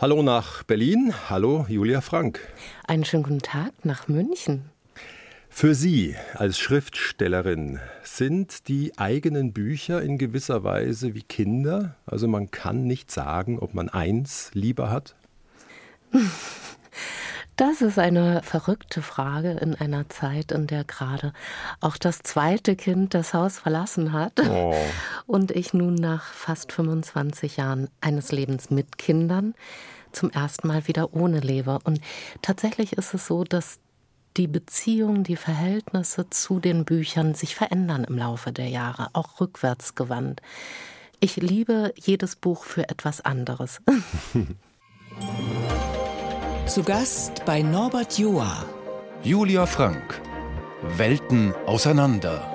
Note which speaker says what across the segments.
Speaker 1: Hallo nach Berlin. Hallo Julia Frank.
Speaker 2: Einen schönen guten Tag nach München.
Speaker 1: Für Sie als Schriftstellerin sind die eigenen Bücher in gewisser Weise wie Kinder. Also man kann nicht sagen, ob man eins lieber hat.
Speaker 2: Das ist eine verrückte Frage in einer Zeit, in der gerade auch das zweite Kind das Haus verlassen hat oh. und ich nun nach fast 25 Jahren eines Lebens mit Kindern zum ersten Mal wieder ohne lebe. Und tatsächlich ist es so, dass die Beziehung, die Verhältnisse zu den Büchern sich verändern im Laufe der Jahre, auch rückwärts gewandt. Ich liebe jedes Buch für etwas anderes.
Speaker 3: Zu Gast bei Norbert Joa.
Speaker 4: Julia Frank. Welten auseinander.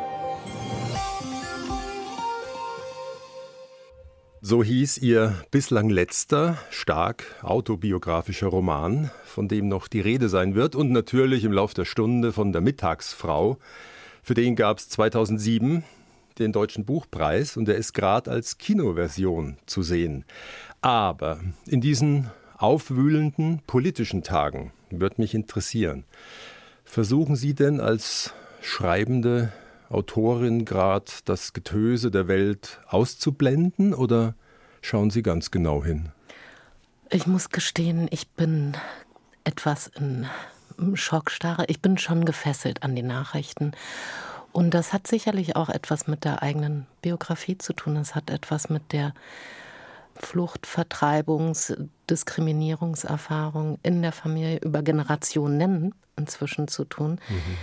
Speaker 1: So hieß ihr bislang letzter, stark autobiografischer Roman, von dem noch die Rede sein wird und natürlich im Lauf der Stunde von der Mittagsfrau. Für den gab es 2007 den Deutschen Buchpreis und er ist gerade als Kinoversion zu sehen. Aber in diesen aufwühlenden politischen Tagen wird mich interessieren. Versuchen Sie denn als schreibende Autorin gerade das Getöse der Welt auszublenden oder schauen Sie ganz genau hin?
Speaker 2: Ich muss gestehen, ich bin etwas in Schockstarre. Ich bin schon gefesselt an die Nachrichten. Und das hat sicherlich auch etwas mit der eigenen Biografie zu tun. Es hat etwas mit der Flucht, Vertreibungs-, Diskriminierungserfahrung in der Familie über Generationen inzwischen zu tun. Mhm.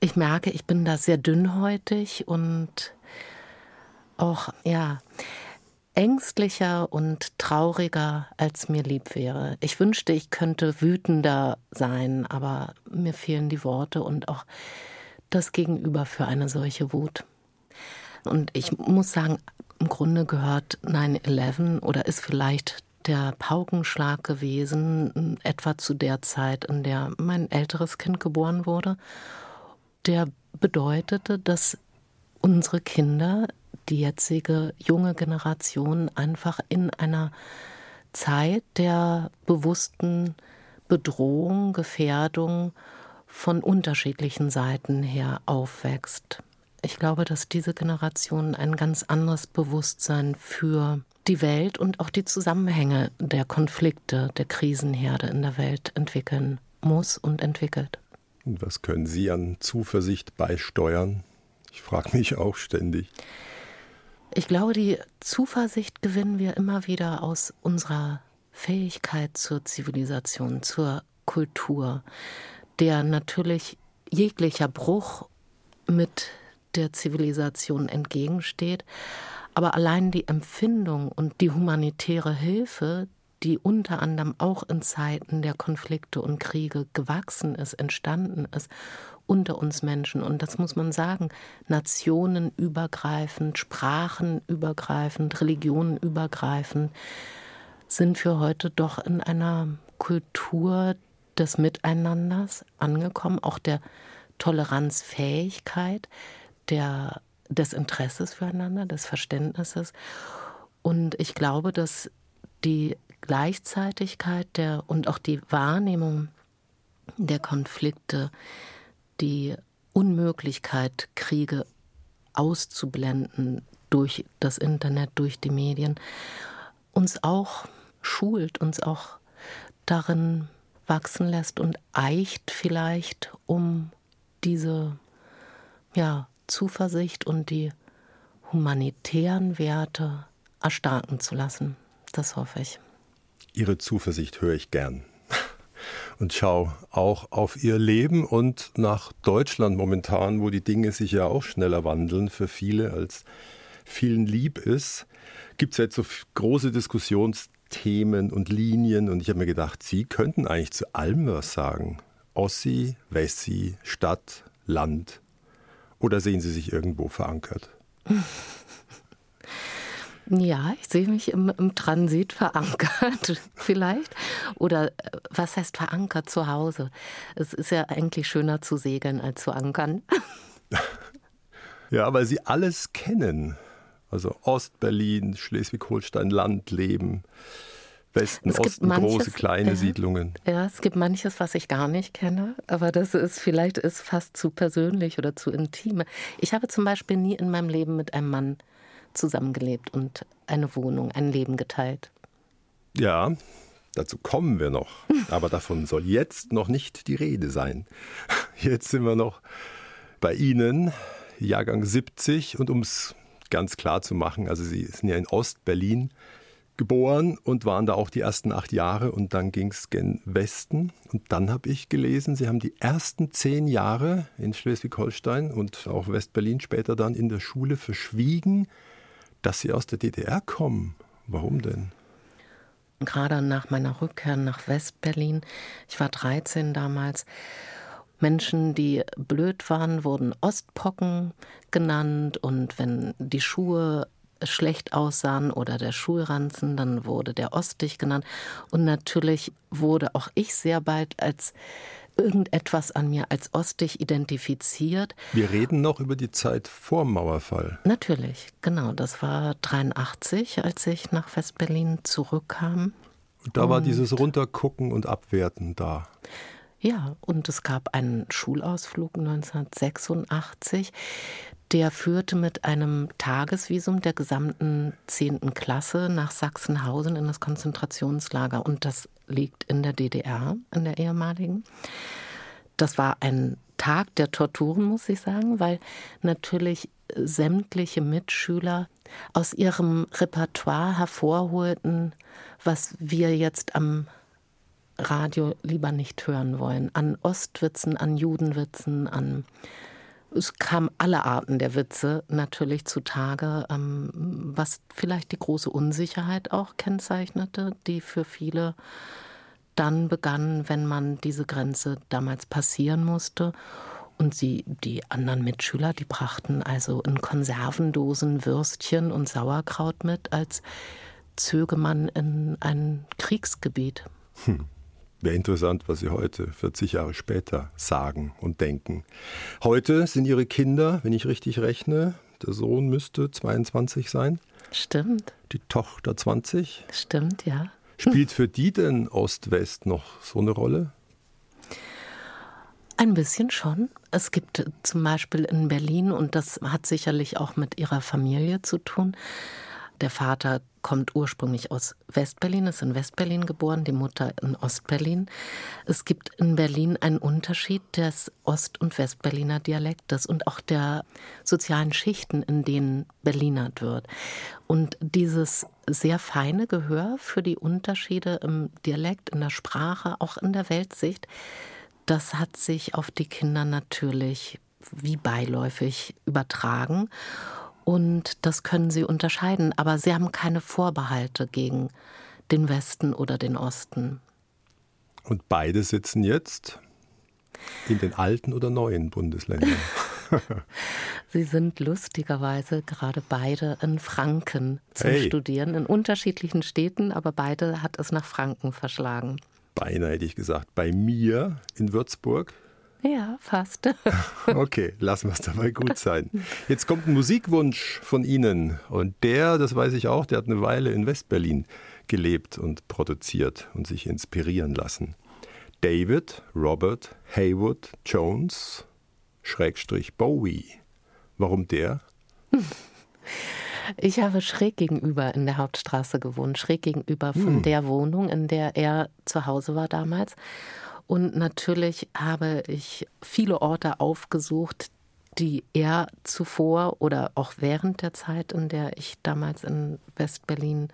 Speaker 2: Ich merke, ich bin da sehr dünnhäutig und auch, ja, ängstlicher und trauriger, als mir lieb wäre. Ich wünschte, ich könnte wütender sein, aber mir fehlen die Worte und auch das Gegenüber für eine solche Wut. Und ich muss sagen, im Grunde gehört 9-11 oder ist vielleicht der Paukenschlag gewesen, etwa zu der Zeit, in der mein älteres Kind geboren wurde. Der bedeutete, dass unsere Kinder, die jetzige junge Generation, einfach in einer Zeit der bewussten Bedrohung, Gefährdung von unterschiedlichen Seiten her aufwächst. Ich glaube, dass diese Generation ein ganz anderes Bewusstsein für die Welt und auch die Zusammenhänge der Konflikte, der Krisenherde in der Welt entwickeln muss und entwickelt.
Speaker 1: Und was können Sie an Zuversicht beisteuern? Ich frage mich auch ständig.
Speaker 2: Ich glaube, die Zuversicht gewinnen wir immer wieder aus unserer Fähigkeit zur Zivilisation, zur Kultur, der natürlich jeglicher Bruch mit der Zivilisation entgegensteht. Aber allein die Empfindung und die humanitäre Hilfe, die unter anderem auch in Zeiten der Konflikte und Kriege gewachsen ist, entstanden ist, unter uns Menschen. Und das muss man sagen, nationenübergreifend, sprachenübergreifend, religionenübergreifend, sind wir heute doch in einer Kultur des Miteinanders angekommen, auch der Toleranzfähigkeit, der, des Interesses füreinander, des Verständnisses. Und ich glaube, dass die Gleichzeitigkeit der, und auch die Wahrnehmung der Konflikte, die Unmöglichkeit, Kriege auszublenden durch das Internet, durch die Medien, uns auch schult, uns auch darin wachsen lässt und eicht vielleicht, um diese ja, Zuversicht und die humanitären Werte erstarken zu lassen. Das hoffe ich.
Speaker 1: Ihre Zuversicht höre ich gern. Und schau auch auf Ihr Leben und nach Deutschland momentan, wo die Dinge sich ja auch schneller wandeln für viele als vielen lieb ist, gibt es jetzt so große Diskussionsthemen und Linien. Und ich habe mir gedacht, Sie könnten eigentlich zu allem was sagen. Ossi, Wessi, Stadt, Land. Oder sehen Sie sich irgendwo verankert?
Speaker 2: Ja, ich sehe mich im, im, Transit verankert, vielleicht. Oder äh, was heißt verankert zu Hause? Es ist ja eigentlich schöner zu segeln als zu ankern.
Speaker 1: ja, weil Sie alles kennen. Also Ostberlin, Schleswig-Holstein, Landleben. Westen, Osten, manches, große, kleine
Speaker 2: ja,
Speaker 1: Siedlungen.
Speaker 2: Ja, es gibt manches, was ich gar nicht kenne, aber das ist vielleicht ist fast zu persönlich oder zu intim. Ich habe zum Beispiel nie in meinem Leben mit einem Mann zusammengelebt und eine Wohnung, ein Leben geteilt.
Speaker 1: Ja, dazu kommen wir noch. Aber davon soll jetzt noch nicht die Rede sein. Jetzt sind wir noch bei Ihnen, Jahrgang 70. Und um es ganz klar zu machen, also Sie sind ja in Ostberlin geboren und waren da auch die ersten acht Jahre und dann ging es gen Westen. Und dann habe ich gelesen, Sie haben die ersten zehn Jahre in Schleswig-Holstein und auch Westberlin später dann in der Schule verschwiegen, dass Sie aus der DDR kommen. Warum denn?
Speaker 2: Gerade nach meiner Rückkehr nach Westberlin, ich war 13 damals, Menschen, die blöd waren, wurden Ostpocken genannt und wenn die Schuhe schlecht aussahen oder der Schulranzen, dann wurde der Ostdich genannt. Und natürlich wurde auch ich sehr bald als irgendetwas an mir als Ostdich identifiziert.
Speaker 1: Wir reden noch über die Zeit vor Mauerfall.
Speaker 2: Natürlich, genau. Das war 83, als ich nach Westberlin zurückkam.
Speaker 1: Und da und war dieses Runtergucken und Abwerten da.
Speaker 2: Ja, und es gab einen Schulausflug 1986 der führte mit einem Tagesvisum der gesamten 10. Klasse nach Sachsenhausen in das Konzentrationslager. Und das liegt in der DDR, in der ehemaligen. Das war ein Tag der Torturen, muss ich sagen, weil natürlich sämtliche Mitschüler aus ihrem Repertoire hervorholten, was wir jetzt am Radio lieber nicht hören wollen. An Ostwitzen, an Judenwitzen, an es kamen alle Arten der Witze natürlich zutage, ähm, was vielleicht die große Unsicherheit auch kennzeichnete, die für viele dann begann, wenn man diese Grenze damals passieren musste. Und sie, die anderen Mitschüler, die brachten also in Konservendosen Würstchen und Sauerkraut mit, als zöge man in ein Kriegsgebiet.
Speaker 1: Hm. Wäre interessant, was Sie heute, 40 Jahre später, sagen und denken. Heute sind Ihre Kinder, wenn ich richtig rechne, der Sohn müsste 22 sein.
Speaker 2: Stimmt.
Speaker 1: Die Tochter 20.
Speaker 2: Stimmt, ja.
Speaker 1: Spielt für die denn Ost-West noch so eine Rolle?
Speaker 2: Ein bisschen schon. Es gibt zum Beispiel in Berlin, und das hat sicherlich auch mit ihrer Familie zu tun, der Vater kommt ursprünglich aus Westberlin, ist in Westberlin geboren, die Mutter in Ostberlin. Es gibt in Berlin einen Unterschied des Ost- und Westberliner Dialektes und auch der sozialen Schichten, in denen Berlinert wird. Und dieses sehr feine Gehör für die Unterschiede im Dialekt, in der Sprache, auch in der Weltsicht, das hat sich auf die Kinder natürlich wie beiläufig übertragen. Und das können sie unterscheiden, aber sie haben keine Vorbehalte gegen den Westen oder den Osten.
Speaker 1: Und beide sitzen jetzt in den alten oder neuen Bundesländern.
Speaker 2: Sie sind lustigerweise gerade beide in Franken zum hey. Studieren, in unterschiedlichen Städten, aber beide hat es nach Franken verschlagen.
Speaker 1: Beinahe hätte ich gesagt, bei mir in Würzburg
Speaker 2: ja, fast.
Speaker 1: okay, lassen wir es dabei gut sein. Jetzt kommt ein Musikwunsch von Ihnen. Und der, das weiß ich auch, der hat eine Weile in Westberlin gelebt und produziert und sich inspirieren lassen. David Robert Haywood Jones, Schrägstrich Bowie. Warum der?
Speaker 2: Ich habe schräg gegenüber in der Hauptstraße gewohnt, schräg gegenüber von hm. der Wohnung, in der er zu Hause war damals. Und natürlich habe ich viele Orte aufgesucht, die er zuvor oder auch während der Zeit, in der ich damals in Westberlin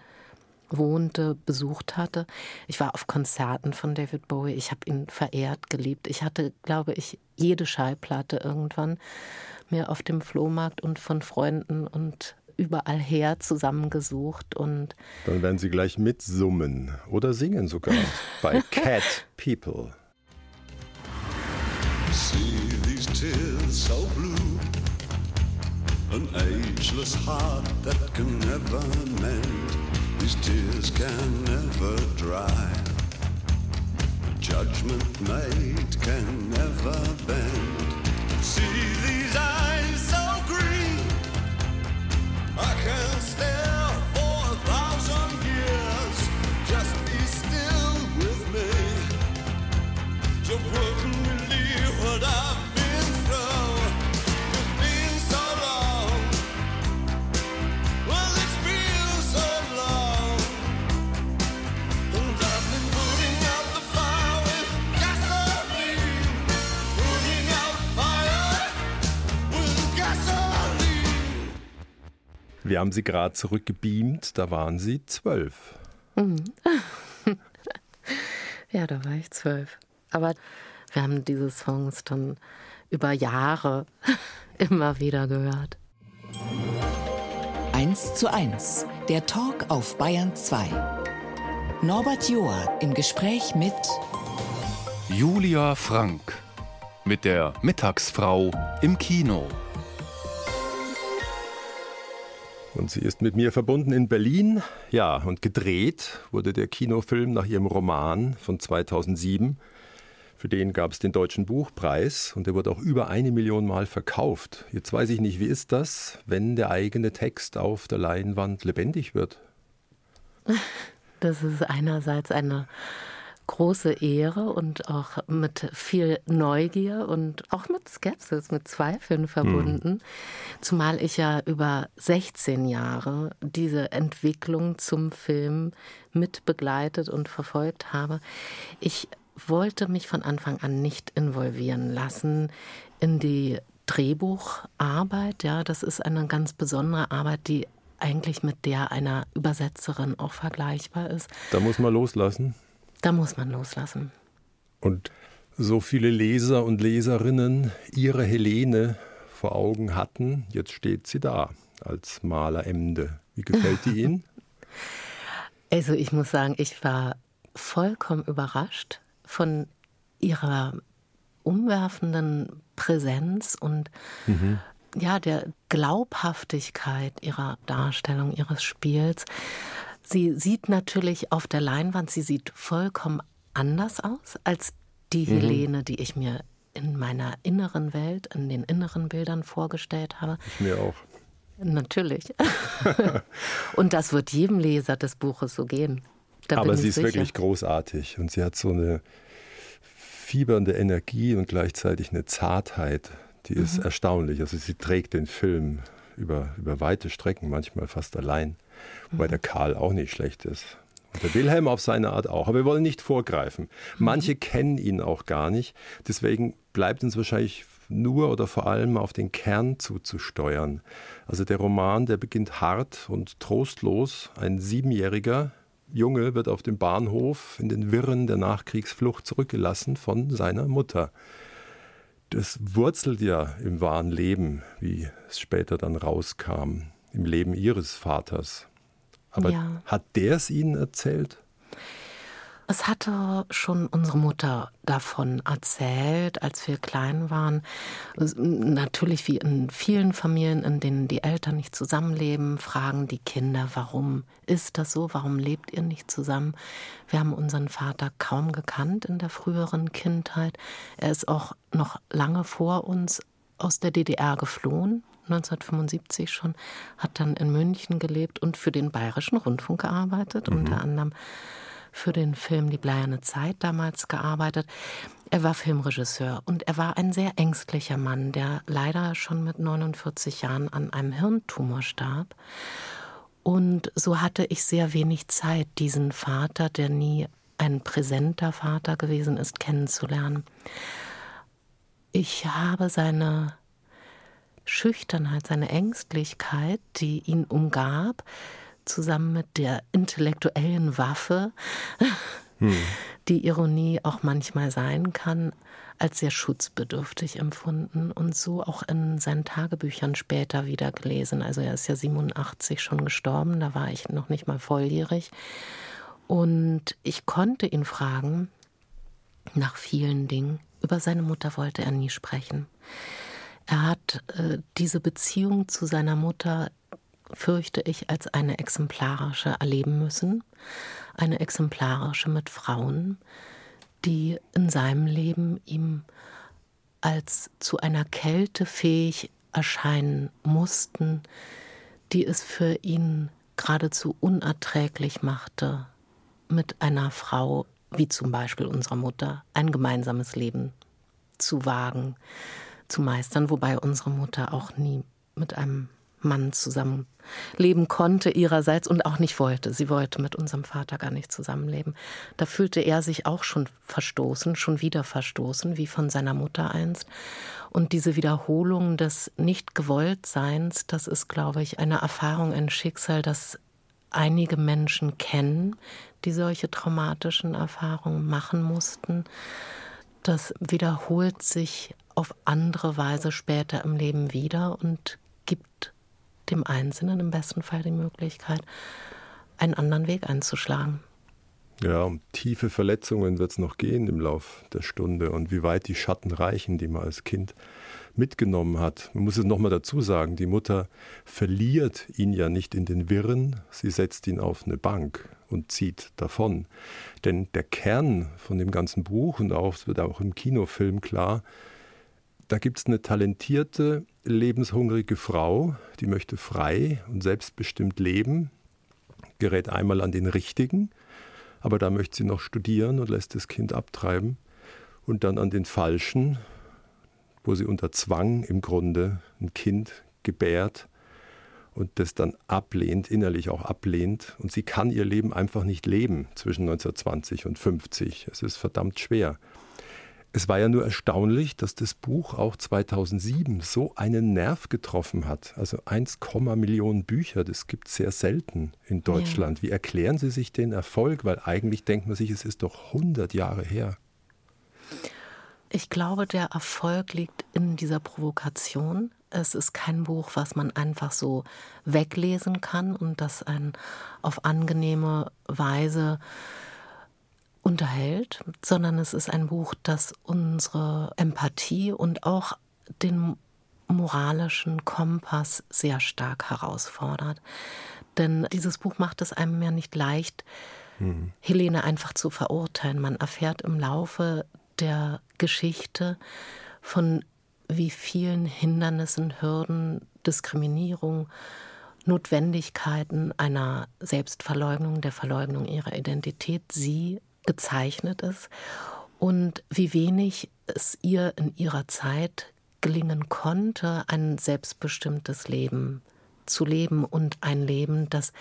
Speaker 2: wohnte, besucht hatte. Ich war auf Konzerten von David Bowie. Ich habe ihn verehrt, geliebt. Ich hatte, glaube ich, jede Schallplatte irgendwann mir auf dem Flohmarkt und von Freunden und überall her zusammengesucht und
Speaker 1: dann werden Sie gleich mitsummen oder singen sogar bei Cat People. See these tears so blue, an ageless heart that can never mend. These tears can never dry. A Judgment made can never bend. See these eyes so green, I can stare Wir haben Sie gerade zurückgebeamt, da waren Sie zwölf. Mhm.
Speaker 2: ja, da war ich zwölf. Aber wir haben diese Songs dann über Jahre immer wieder gehört.
Speaker 3: 1 zu 1, der Talk auf Bayern 2. Norbert Joa im Gespräch mit
Speaker 4: Julia Frank mit der Mittagsfrau im Kino.
Speaker 1: Und sie ist mit mir verbunden in Berlin. Ja, und gedreht wurde der Kinofilm nach ihrem Roman von 2007. Für den gab es den Deutschen Buchpreis und der wurde auch über eine Million Mal verkauft. Jetzt weiß ich nicht, wie ist das, wenn der eigene Text auf der Leinwand lebendig wird?
Speaker 2: Das ist einerseits eine große Ehre und auch mit viel Neugier und auch mit Skepsis, mit Zweifeln verbunden. Mhm. Zumal ich ja über 16 Jahre diese Entwicklung zum Film mit begleitet und verfolgt habe. Ich wollte mich von Anfang an nicht involvieren lassen in die Drehbucharbeit. Ja, das ist eine ganz besondere Arbeit, die eigentlich mit der einer Übersetzerin auch vergleichbar ist.
Speaker 1: Da muss man loslassen.
Speaker 2: Da muss man loslassen.
Speaker 1: Und so viele Leser und Leserinnen ihre Helene vor Augen hatten, jetzt steht sie da als Maleremde. Wie gefällt die Ihnen?
Speaker 2: Also ich muss sagen, ich war vollkommen überrascht von ihrer umwerfenden Präsenz und mhm. ja, der Glaubhaftigkeit ihrer Darstellung, ihres Spiels. Sie sieht natürlich auf der Leinwand, sie sieht vollkommen anders aus als die mhm. Helene, die ich mir in meiner inneren Welt, in den inneren Bildern vorgestellt habe.
Speaker 1: Ich mir auch.
Speaker 2: Natürlich. und das wird jedem Leser des Buches so gehen.
Speaker 1: Da Aber sie ist sicher. wirklich großartig und sie hat so eine fiebernde Energie und gleichzeitig eine Zartheit, die ist mhm. erstaunlich. Also sie trägt den Film über, über weite Strecken, manchmal fast allein. Wobei der Karl auch nicht schlecht ist. Und der Wilhelm auf seine Art auch. Aber wir wollen nicht vorgreifen. Manche mhm. kennen ihn auch gar nicht. Deswegen bleibt uns wahrscheinlich nur oder vor allem auf den Kern zuzusteuern. Also der Roman, der beginnt hart und trostlos. Ein Siebenjähriger Junge wird auf dem Bahnhof in den Wirren der Nachkriegsflucht zurückgelassen von seiner Mutter. Das wurzelt ja im wahren Leben, wie es später dann rauskam im Leben ihres Vaters. Aber ja. hat der es Ihnen erzählt?
Speaker 2: Es hatte schon unsere Mutter davon erzählt, als wir klein waren. Natürlich wie in vielen Familien, in denen die Eltern nicht zusammenleben, fragen die Kinder, warum ist das so? Warum lebt ihr nicht zusammen? Wir haben unseren Vater kaum gekannt in der früheren Kindheit. Er ist auch noch lange vor uns aus der DDR geflohen 1975 schon, hat dann in München gelebt und für den Bayerischen Rundfunk gearbeitet, mhm. unter anderem für den Film Die Bleierne Zeit damals gearbeitet. Er war Filmregisseur und er war ein sehr ängstlicher Mann, der leider schon mit 49 Jahren an einem Hirntumor starb. Und so hatte ich sehr wenig Zeit, diesen Vater, der nie ein präsenter Vater gewesen ist, kennenzulernen. Ich habe seine Schüchternheit, seine Ängstlichkeit, die ihn umgab, zusammen mit der intellektuellen Waffe, hm. die Ironie auch manchmal sein kann, als sehr schutzbedürftig empfunden und so auch in seinen Tagebüchern später wieder gelesen. Also er ist ja 87 schon gestorben, da war ich noch nicht mal volljährig. Und ich konnte ihn fragen nach vielen Dingen. Über seine Mutter wollte er nie sprechen. Er hat äh, diese Beziehung zu seiner Mutter, fürchte ich, als eine exemplarische erleben müssen. Eine exemplarische mit Frauen, die in seinem Leben ihm als zu einer Kälte fähig erscheinen mussten, die es für ihn geradezu unerträglich machte, mit einer Frau, wie zum Beispiel unserer Mutter, ein gemeinsames Leben zu wagen zu meistern, wobei unsere Mutter auch nie mit einem Mann zusammenleben konnte ihrerseits und auch nicht wollte. Sie wollte mit unserem Vater gar nicht zusammenleben. Da fühlte er sich auch schon verstoßen, schon wieder verstoßen, wie von seiner Mutter einst. Und diese Wiederholung des Nicht-Gewolltseins, das ist, glaube ich, eine Erfahrung, ein Schicksal, das einige Menschen kennen, die solche traumatischen Erfahrungen machen mussten. Das wiederholt sich auf andere Weise später im Leben wieder und gibt dem Einzelnen im besten Fall die Möglichkeit, einen anderen Weg einzuschlagen.
Speaker 1: Ja, um tiefe Verletzungen wird es noch gehen im Lauf der Stunde und wie weit die Schatten reichen, die man als Kind mitgenommen hat. Man muss es nochmal dazu sagen, die Mutter verliert ihn ja nicht in den Wirren, sie setzt ihn auf eine Bank und zieht davon. Denn der Kern von dem ganzen Buch und auch, es wird auch im Kinofilm klar, da gibt es eine talentierte, lebenshungrige Frau, die möchte frei und selbstbestimmt leben, gerät einmal an den Richtigen, aber da möchte sie noch studieren und lässt das Kind abtreiben und dann an den Falschen, wo sie unter Zwang im Grunde ein Kind gebärt und das dann ablehnt, innerlich auch ablehnt. Und sie kann ihr Leben einfach nicht leben zwischen 1920 und 50. Es ist verdammt schwer. Es war ja nur erstaunlich, dass das Buch auch 2007 so einen Nerv getroffen hat. Also 1, Millionen Bücher, das gibt es sehr selten in Deutschland. Ja. Wie erklären Sie sich den Erfolg? Weil eigentlich denkt man sich, es ist doch 100 Jahre her.
Speaker 2: Ich glaube, der Erfolg liegt in dieser Provokation. Es ist kein Buch, was man einfach so weglesen kann und das einen auf angenehme Weise unterhält, sondern es ist ein Buch, das unsere Empathie und auch den moralischen Kompass sehr stark herausfordert. Denn dieses Buch macht es einem ja nicht leicht, mhm. Helene einfach zu verurteilen. Man erfährt im Laufe der Geschichte von wie vielen Hindernissen, Hürden, Diskriminierung, Notwendigkeiten einer Selbstverleugnung, der Verleugnung ihrer Identität sie gezeichnet ist und wie wenig es ihr in ihrer Zeit gelingen konnte, ein selbstbestimmtes Leben zu leben und ein Leben, das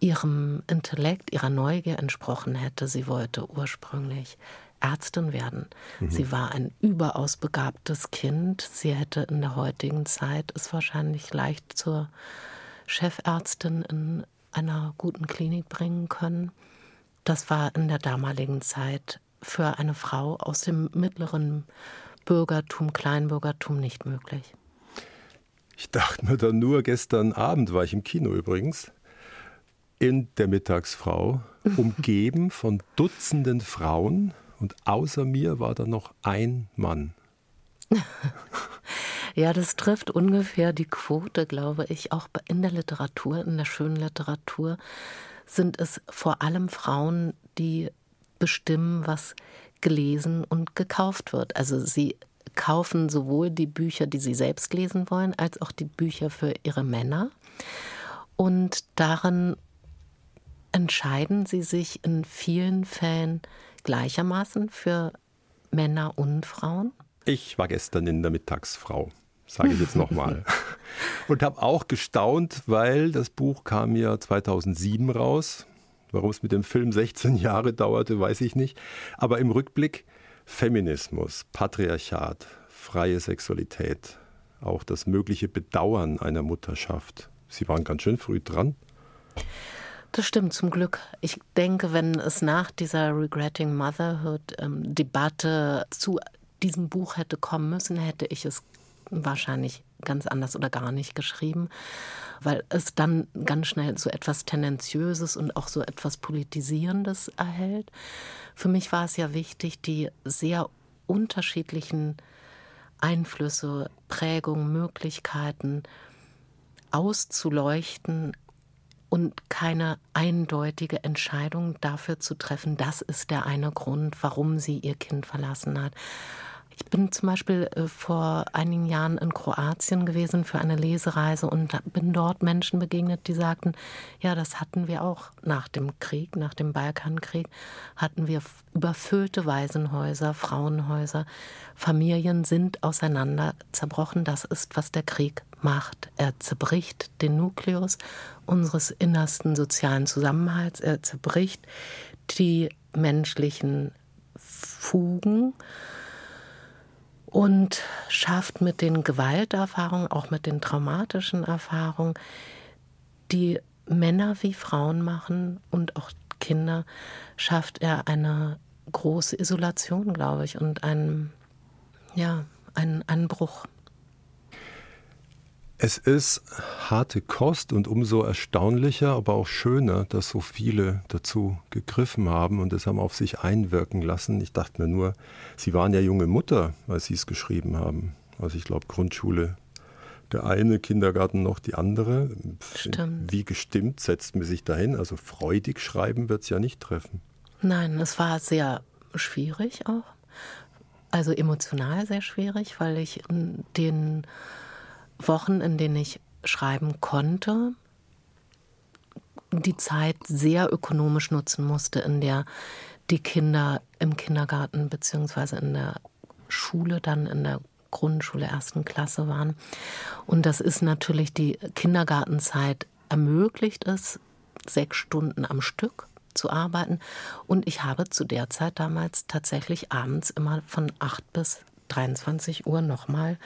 Speaker 2: ihrem Intellekt, ihrer Neugier entsprochen hätte. Sie wollte ursprünglich Ärztin werden. Mhm. Sie war ein überaus begabtes Kind. Sie hätte in der heutigen Zeit es wahrscheinlich leicht zur Chefärztin in einer guten Klinik bringen können. Das war in der damaligen Zeit für eine Frau aus dem mittleren Bürgertum, Kleinbürgertum nicht möglich.
Speaker 1: Ich dachte mir dann nur, gestern Abend war ich im Kino übrigens, in der Mittagsfrau, umgeben von Dutzenden Frauen und außer mir war da noch ein Mann.
Speaker 2: ja, das trifft ungefähr die Quote, glaube ich, auch in der Literatur, in der schönen Literatur sind es vor allem Frauen, die bestimmen, was gelesen und gekauft wird. Also sie kaufen sowohl die Bücher, die sie selbst lesen wollen, als auch die Bücher für ihre Männer. Und darin entscheiden sie sich in vielen Fällen gleichermaßen für Männer und Frauen.
Speaker 1: Ich war gestern in der Mittagsfrau sage ich jetzt nochmal. und habe auch gestaunt, weil das Buch kam ja 2007 raus. Warum es mit dem Film 16 Jahre dauerte, weiß ich nicht. Aber im Rückblick Feminismus, Patriarchat, freie Sexualität, auch das mögliche Bedauern einer Mutterschaft. Sie waren ganz schön früh dran.
Speaker 2: Das stimmt zum Glück. Ich denke, wenn es nach dieser Regretting Motherhood ähm, Debatte zu diesem Buch hätte kommen müssen, hätte ich es wahrscheinlich ganz anders oder gar nicht geschrieben, weil es dann ganz schnell so etwas Tendenziöses und auch so etwas Politisierendes erhält. Für mich war es ja wichtig, die sehr unterschiedlichen Einflüsse, Prägungen, Möglichkeiten auszuleuchten und keine eindeutige Entscheidung dafür zu treffen, das ist der eine Grund, warum sie ihr Kind verlassen hat Ich bin zum Beispiel äh, vor einigen Jahren in Kroatien gewesen für eine Lesereise und bin dort Menschen begegnet, die sagten, ja, das hatten wir auch nach dem Krieg, nach dem Balkankrieg, hatten wir überfüllte Waisenhäuser, Frauenhäuser. Familien sind auseinander zerbrochen. Das ist, was der Krieg macht. Er zerbricht den Nukleus unseres innersten sozialen Zusammenhalts. Er zerbricht die menschlichen Fugen und schafft mit den Gewalterfahrungen, auch mit den traumatischen Erfahrungen, die Männer wie Frauen machen und auch Kinder, schafft er eine große Isolation, glaube ich, und einen, ja, einen, einen Bruch.
Speaker 1: Es ist harte Kost und umso erstaunlicher, aber auch schöner, dass so viele dazu gegriffen haben und es haben auf sich einwirken lassen. Ich dachte mir nur, Sie waren ja junge Mutter, als Sie es geschrieben haben. Also ich glaube Grundschule der eine, Kindergarten noch die andere.
Speaker 2: Stimmt.
Speaker 1: Wie gestimmt setzt man sich dahin? Also freudig schreiben wird es ja nicht treffen.
Speaker 2: Nein, es war sehr schwierig auch. Also emotional sehr schwierig, weil ich den Wochen, in denen ich schreiben konnte, die Zeit sehr ökonomisch nutzen musste, in der die Kinder im Kindergarten bzw. in der Schule, dann in der Grundschule ersten Klasse waren. Und das ist natürlich die Kindergartenzeit ermöglicht es, sechs Stunden am Stück zu arbeiten. Und ich habe zu der Zeit damals tatsächlich abends immer von 8 bis 23 Uhr nochmal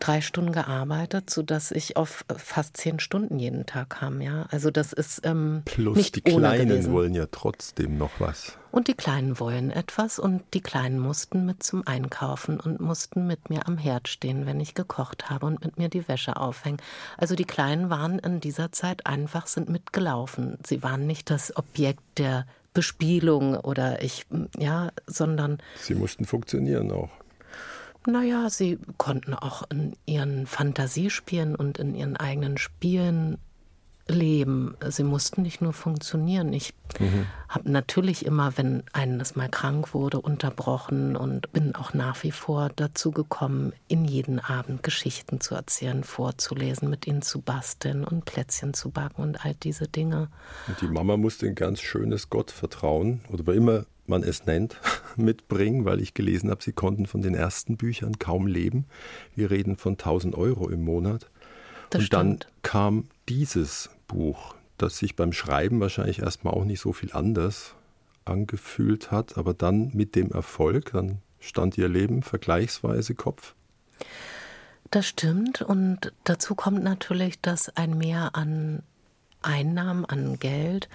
Speaker 2: drei Stunden gearbeitet, sodass ich auf fast zehn Stunden jeden Tag kam. Ja, also das ist ähm,
Speaker 1: Plus
Speaker 2: nicht
Speaker 1: die Kleinen
Speaker 2: gewesen.
Speaker 1: wollen ja trotzdem noch was.
Speaker 2: Und die Kleinen wollen etwas und die Kleinen mussten mit zum Einkaufen und mussten mit mir am Herd stehen, wenn ich gekocht habe und mit mir die Wäsche aufhängen. Also die Kleinen waren in dieser Zeit einfach sind mitgelaufen. Sie waren nicht das Objekt der Bespielung oder ich, ja, sondern.
Speaker 1: Sie mussten funktionieren auch.
Speaker 2: Naja, sie konnten auch in ihren Fantasiespielen und in ihren eigenen Spielen leben. Sie mussten nicht nur funktionieren. Ich mhm. habe natürlich immer, wenn eines mal krank wurde, unterbrochen und bin auch nach wie vor dazu gekommen, in jeden Abend Geschichten zu erzählen, vorzulesen, mit ihnen zu basteln und Plätzchen zu backen und all diese Dinge.
Speaker 1: Und die Mama musste ein ganz schönes Gottvertrauen oder immer man es nennt, mitbringen, weil ich gelesen habe, sie konnten von den ersten Büchern kaum leben. Wir reden von 1000 Euro im Monat.
Speaker 2: Das
Speaker 1: und
Speaker 2: stimmt.
Speaker 1: dann kam dieses Buch, das sich beim Schreiben wahrscheinlich erstmal auch nicht so viel anders angefühlt hat, aber dann mit dem Erfolg, dann stand ihr Leben vergleichsweise Kopf.
Speaker 2: Das stimmt und dazu kommt natürlich, dass ein Mehr an Einnahmen, an Geld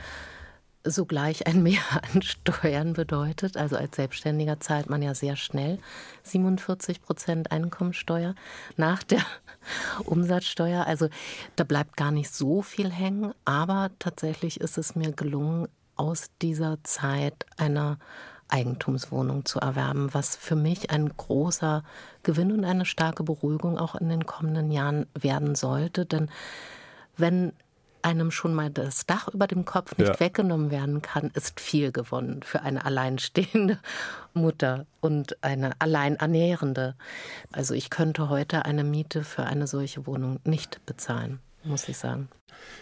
Speaker 2: sogleich ein Mehr an Steuern bedeutet. Also als Selbstständiger zahlt man ja sehr schnell 47 Prozent Einkommensteuer nach der Umsatzsteuer. Also da bleibt gar nicht so viel hängen. Aber tatsächlich ist es mir gelungen, aus dieser Zeit eine Eigentumswohnung zu erwerben, was für mich ein großer Gewinn und eine starke Beruhigung auch in den kommenden Jahren werden sollte. Denn wenn einem schon mal das Dach über dem Kopf nicht ja. weggenommen werden kann, ist viel gewonnen für eine alleinstehende Mutter und eine Alleinernährende. Also ich könnte heute eine Miete für eine solche Wohnung nicht bezahlen, muss ich sagen.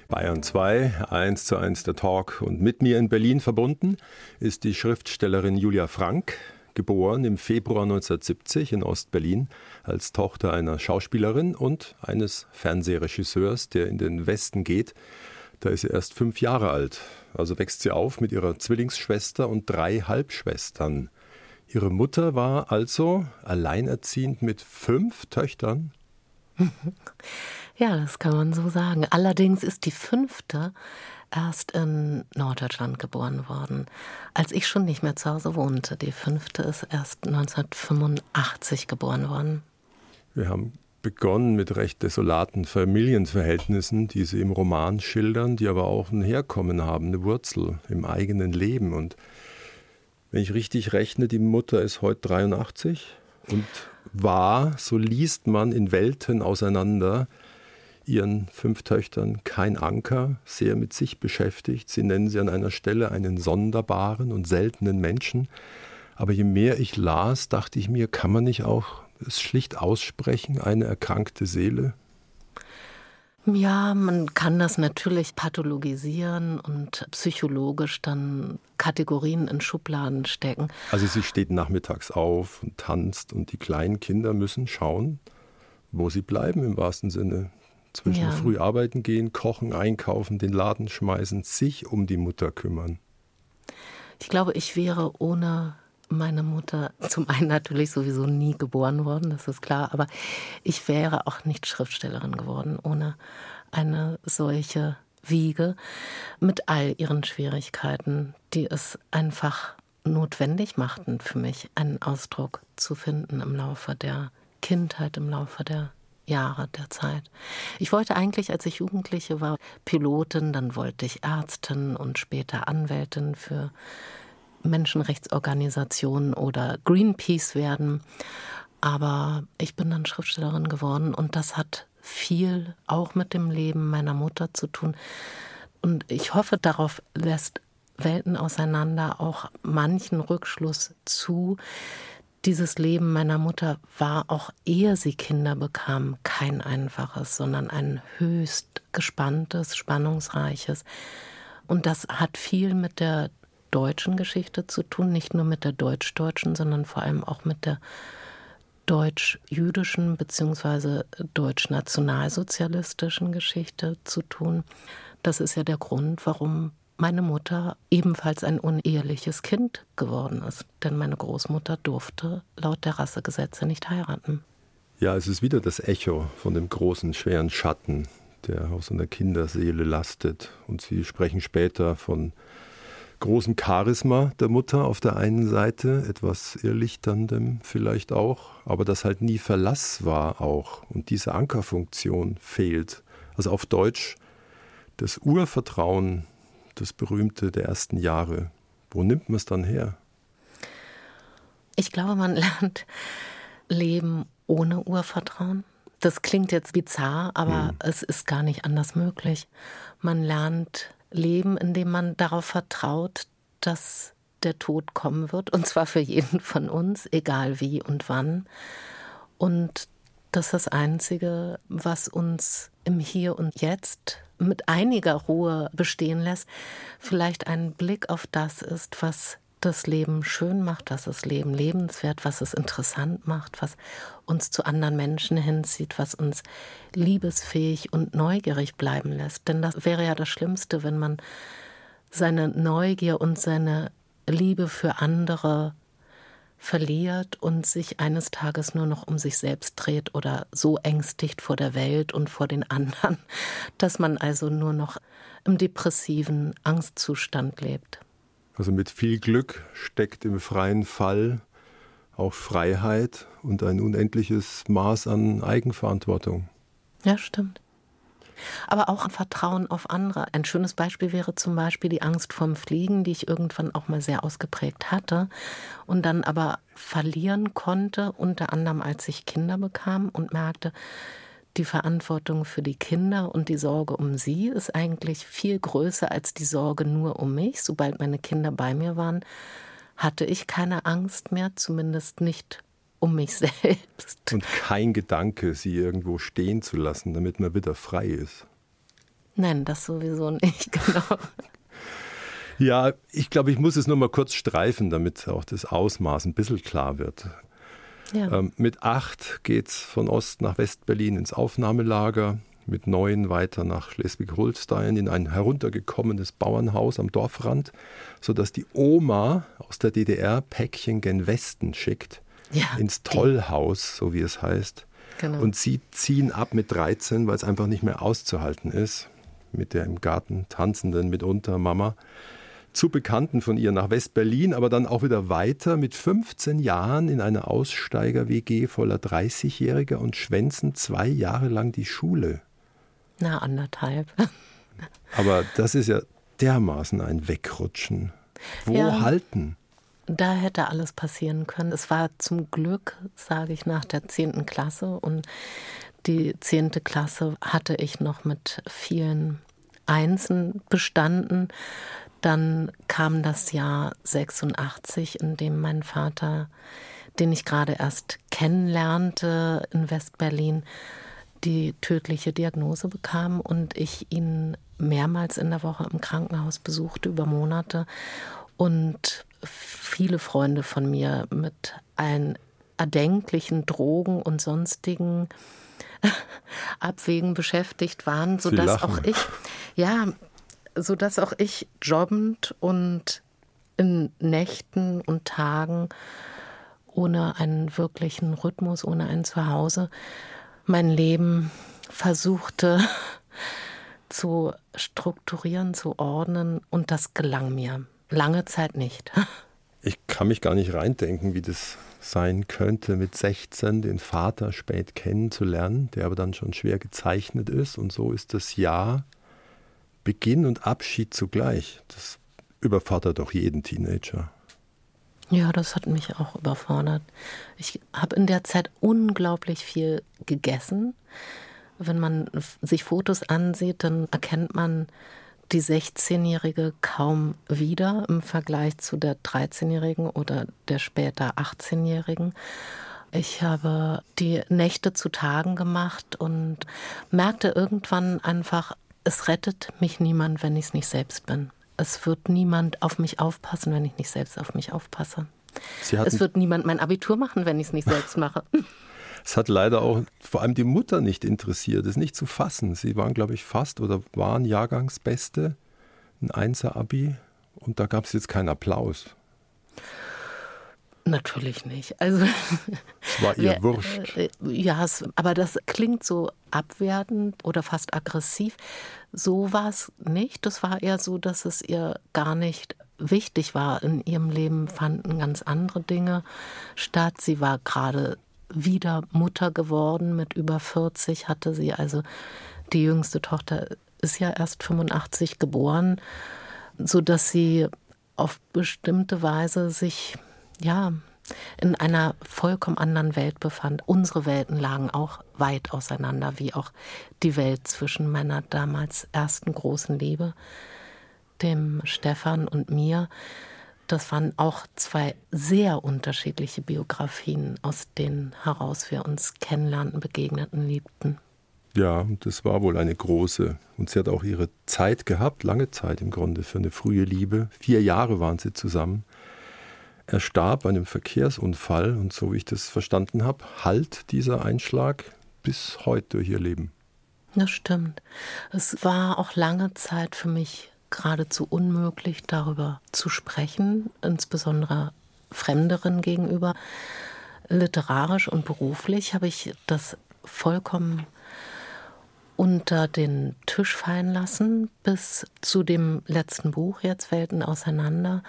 Speaker 1: Bayern 2, 1 zu 1 der Talk. Und mit mir in Berlin verbunden ist die Schriftstellerin Julia Frank, geboren im Februar 1970 in Ostberlin als Tochter einer Schauspielerin und eines Fernsehregisseurs, der in den Westen geht. Da ist sie erst fünf Jahre alt. Also wächst sie auf mit ihrer Zwillingsschwester und drei Halbschwestern. Ihre Mutter war also alleinerziehend mit fünf Töchtern.
Speaker 2: Ja, das kann man so sagen. Allerdings ist die fünfte erst in Norddeutschland geboren worden, als ich schon nicht mehr zu Hause wohnte. Die fünfte ist erst 1985 geboren worden.
Speaker 1: Wir haben begonnen mit recht desolaten Familienverhältnissen, die Sie im Roman schildern, die aber auch ein Herkommen haben, eine Wurzel im eigenen Leben. Und wenn ich richtig rechne, die Mutter ist heute 83 und war, so liest man in Welten auseinander, ihren fünf Töchtern kein Anker, sehr mit sich beschäftigt. Sie nennen sie an einer Stelle einen sonderbaren und seltenen Menschen. Aber je mehr ich las, dachte ich mir, kann man nicht auch es schlicht aussprechen, eine erkrankte Seele?
Speaker 2: Ja, man kann das natürlich pathologisieren und psychologisch dann Kategorien in Schubladen stecken.
Speaker 1: Also sie steht nachmittags auf und tanzt und die kleinen Kinder müssen schauen, wo sie bleiben im wahrsten Sinne. Zwischen ja. früh arbeiten gehen, kochen, einkaufen, den Laden schmeißen, sich um die Mutter kümmern.
Speaker 2: Ich glaube, ich wäre ohne meine Mutter zum einen natürlich sowieso nie geboren worden, das ist klar, aber ich wäre auch nicht Schriftstellerin geworden ohne eine solche Wiege mit all ihren Schwierigkeiten, die es einfach notwendig machten für mich, einen Ausdruck zu finden im Laufe der Kindheit, im Laufe der Jahre der Zeit. Ich wollte eigentlich, als ich Jugendliche war, Pilotin, dann wollte ich Ärztin und später Anwältin für Menschenrechtsorganisationen oder Greenpeace werden. Aber ich bin dann Schriftstellerin geworden und das hat viel auch mit dem Leben meiner Mutter zu tun. Und ich hoffe, darauf lässt Welten auseinander auch manchen Rückschluss zu. Dieses Leben meiner Mutter war auch ehe sie Kinder bekam kein einfaches, sondern ein höchst gespanntes, spannungsreiches. Und das hat viel mit der deutschen Geschichte zu tun, nicht nur mit der deutsch-deutschen, sondern vor allem auch mit der deutsch-jüdischen bzw. deutsch-nationalsozialistischen Geschichte zu tun. Das ist ja der Grund, warum meine Mutter ebenfalls ein uneheliches Kind geworden ist. Denn meine Großmutter durfte laut der Rassegesetze nicht heiraten.
Speaker 1: Ja, es ist wieder das Echo von dem großen, schweren Schatten, der auf so einer Kinderseele lastet. Und Sie sprechen später von großem Charisma der Mutter auf der einen Seite, etwas Irrlichterndem vielleicht auch, aber das halt nie Verlass war auch und diese Ankerfunktion fehlt. Also auf Deutsch das Urvertrauen, das berühmte der ersten Jahre. Wo nimmt man es dann her?
Speaker 2: Ich glaube, man lernt Leben ohne Urvertrauen. Das klingt jetzt bizarr, aber hm. es ist gar nicht anders möglich. Man lernt leben, indem man darauf vertraut, dass der Tod kommen wird, und zwar für jeden von uns, egal wie und wann. Und dass das Einzige, was uns im Hier und Jetzt mit einiger Ruhe bestehen lässt, vielleicht ein Blick auf das ist, was das Leben schön macht, was das Leben lebenswert, was es interessant macht, was uns zu anderen Menschen hinzieht, was uns liebesfähig und neugierig bleiben lässt. Denn das wäre ja das Schlimmste, wenn man seine Neugier und seine Liebe für andere verliert und sich eines Tages nur noch um sich selbst dreht oder so ängstigt vor der Welt und vor den anderen, dass man also nur noch im depressiven Angstzustand lebt.
Speaker 1: Also mit viel Glück steckt im freien Fall auch Freiheit und ein unendliches Maß an Eigenverantwortung.
Speaker 2: Ja, stimmt. Aber auch ein Vertrauen auf andere. Ein schönes Beispiel wäre zum Beispiel die Angst vorm Fliegen, die ich irgendwann auch mal sehr ausgeprägt hatte und dann aber verlieren konnte, unter anderem als ich Kinder bekam und merkte, die Verantwortung für die Kinder und die Sorge um sie ist eigentlich viel größer als die Sorge nur um mich. Sobald meine Kinder bei mir waren, hatte ich keine Angst mehr, zumindest nicht um mich selbst.
Speaker 1: Und kein Gedanke, sie irgendwo stehen zu lassen, damit man wieder frei ist.
Speaker 2: Nein, das sowieso nicht, genau.
Speaker 1: Ja, ich glaube, ich muss es nur mal kurz streifen, damit auch das Ausmaß ein bisschen klar wird. Ja. Ähm, mit acht geht es von Ost nach West-Berlin ins Aufnahmelager, mit neun weiter nach Schleswig-Holstein in ein heruntergekommenes Bauernhaus am Dorfrand, sodass die Oma aus der DDR Päckchen gen Westen schickt, ja, ins Tollhaus, so wie es heißt. Genau. Und sie ziehen ab mit 13, weil es einfach nicht mehr auszuhalten ist, mit der im Garten tanzenden mitunter Mama zu Bekannten von ihr nach West-Berlin, aber dann auch wieder weiter mit 15 Jahren in eine Aussteiger-WG voller 30-Jähriger und schwänzen zwei Jahre lang die Schule.
Speaker 2: Na, anderthalb.
Speaker 1: aber das ist ja dermaßen ein Wegrutschen. Wo ja, halten?
Speaker 2: Da hätte alles passieren können. Es war zum Glück, sage ich, nach der 10. Klasse und die 10. Klasse hatte ich noch mit vielen Einsen bestanden Dann kam das Jahr 86, in dem mein Vater, den ich gerade erst kennenlernte in Westberlin, die tödliche Diagnose bekam und ich ihn mehrmals in der Woche im Krankenhaus besuchte über Monate und viele Freunde von mir mit allen erdenklichen Drogen und sonstigen Abwägen beschäftigt waren, sodass auch ich, ja, sodass auch ich jobbend und in Nächten und Tagen ohne einen wirklichen Rhythmus, ohne ein Zuhause, mein Leben versuchte zu strukturieren, zu ordnen und das gelang mir. Lange Zeit nicht.
Speaker 1: Ich kann mich gar nicht reindenken, wie das sein könnte, mit 16 den Vater spät kennenzulernen, der aber dann schon schwer gezeichnet ist. Und so ist das Jahr Beginn und Abschied zugleich. Das überfordert doch jeden Teenager.
Speaker 2: Ja, das hat mich auch überfordert. Ich habe in der Zeit unglaublich viel gegessen. Wenn man sich Fotos ansieht, dann erkennt man die 16-Jährige kaum wieder im Vergleich zu der 13-Jährigen oder der später 18-Jährigen. Ich habe die Nächte zu Tagen gemacht und merkte irgendwann einfach, es rettet mich niemand, wenn ich es nicht selbst bin. Es wird niemand auf mich aufpassen, wenn ich nicht selbst auf mich aufpasse. es wird niemand mein Abitur machen, wenn ich es nicht selbst mache.
Speaker 1: Es hat leider auch vor allem die Mutter nicht interessiert, es nicht zu fassen. Sie waren, glaube ich, fast oder waren Jahrgangsbeste, ein Einser-Abi und da gab es jetzt keinen Applaus.
Speaker 2: Natürlich nicht. Also
Speaker 1: es war ihr wir, wurscht.
Speaker 2: Äh, ja, aber das klingt so abwertend oder fast aggressiv. So war es nicht. Das war eher so, dass es ihr gar nicht wichtig war. In ihrem Leben fanden ganz andere Dinge statt. Sie war gerade wieder Mutter geworden. Mit über 40 hatte sie also die jüngste Tochter ist ja erst 85 geboren, so dass sie auf bestimmte Weise sich ja in einer vollkommen anderen Welt befand. Unsere Welten lagen auch weit auseinander, wie auch die Welt zwischen meiner damals ersten großen Liebe, dem Stefan und mir. Das waren auch zwei sehr unterschiedliche Biografien, aus denen heraus wir uns kennenlernten, begegneten, liebten.
Speaker 1: Ja, das war wohl eine große. Und sie hat auch ihre Zeit gehabt, lange Zeit im Grunde, für eine frühe Liebe. Vier Jahre waren sie zusammen. Er starb bei einem Verkehrsunfall und so wie ich das verstanden habe, halt dieser Einschlag bis heute durch ihr Leben.
Speaker 2: Das stimmt. Es war auch lange Zeit für mich geradezu unmöglich, darüber zu sprechen, insbesondere Fremderen gegenüber. Literarisch und beruflich habe ich das vollkommen unter den Tisch fallen lassen, bis zu dem letzten Buch jetzt Welten auseinander,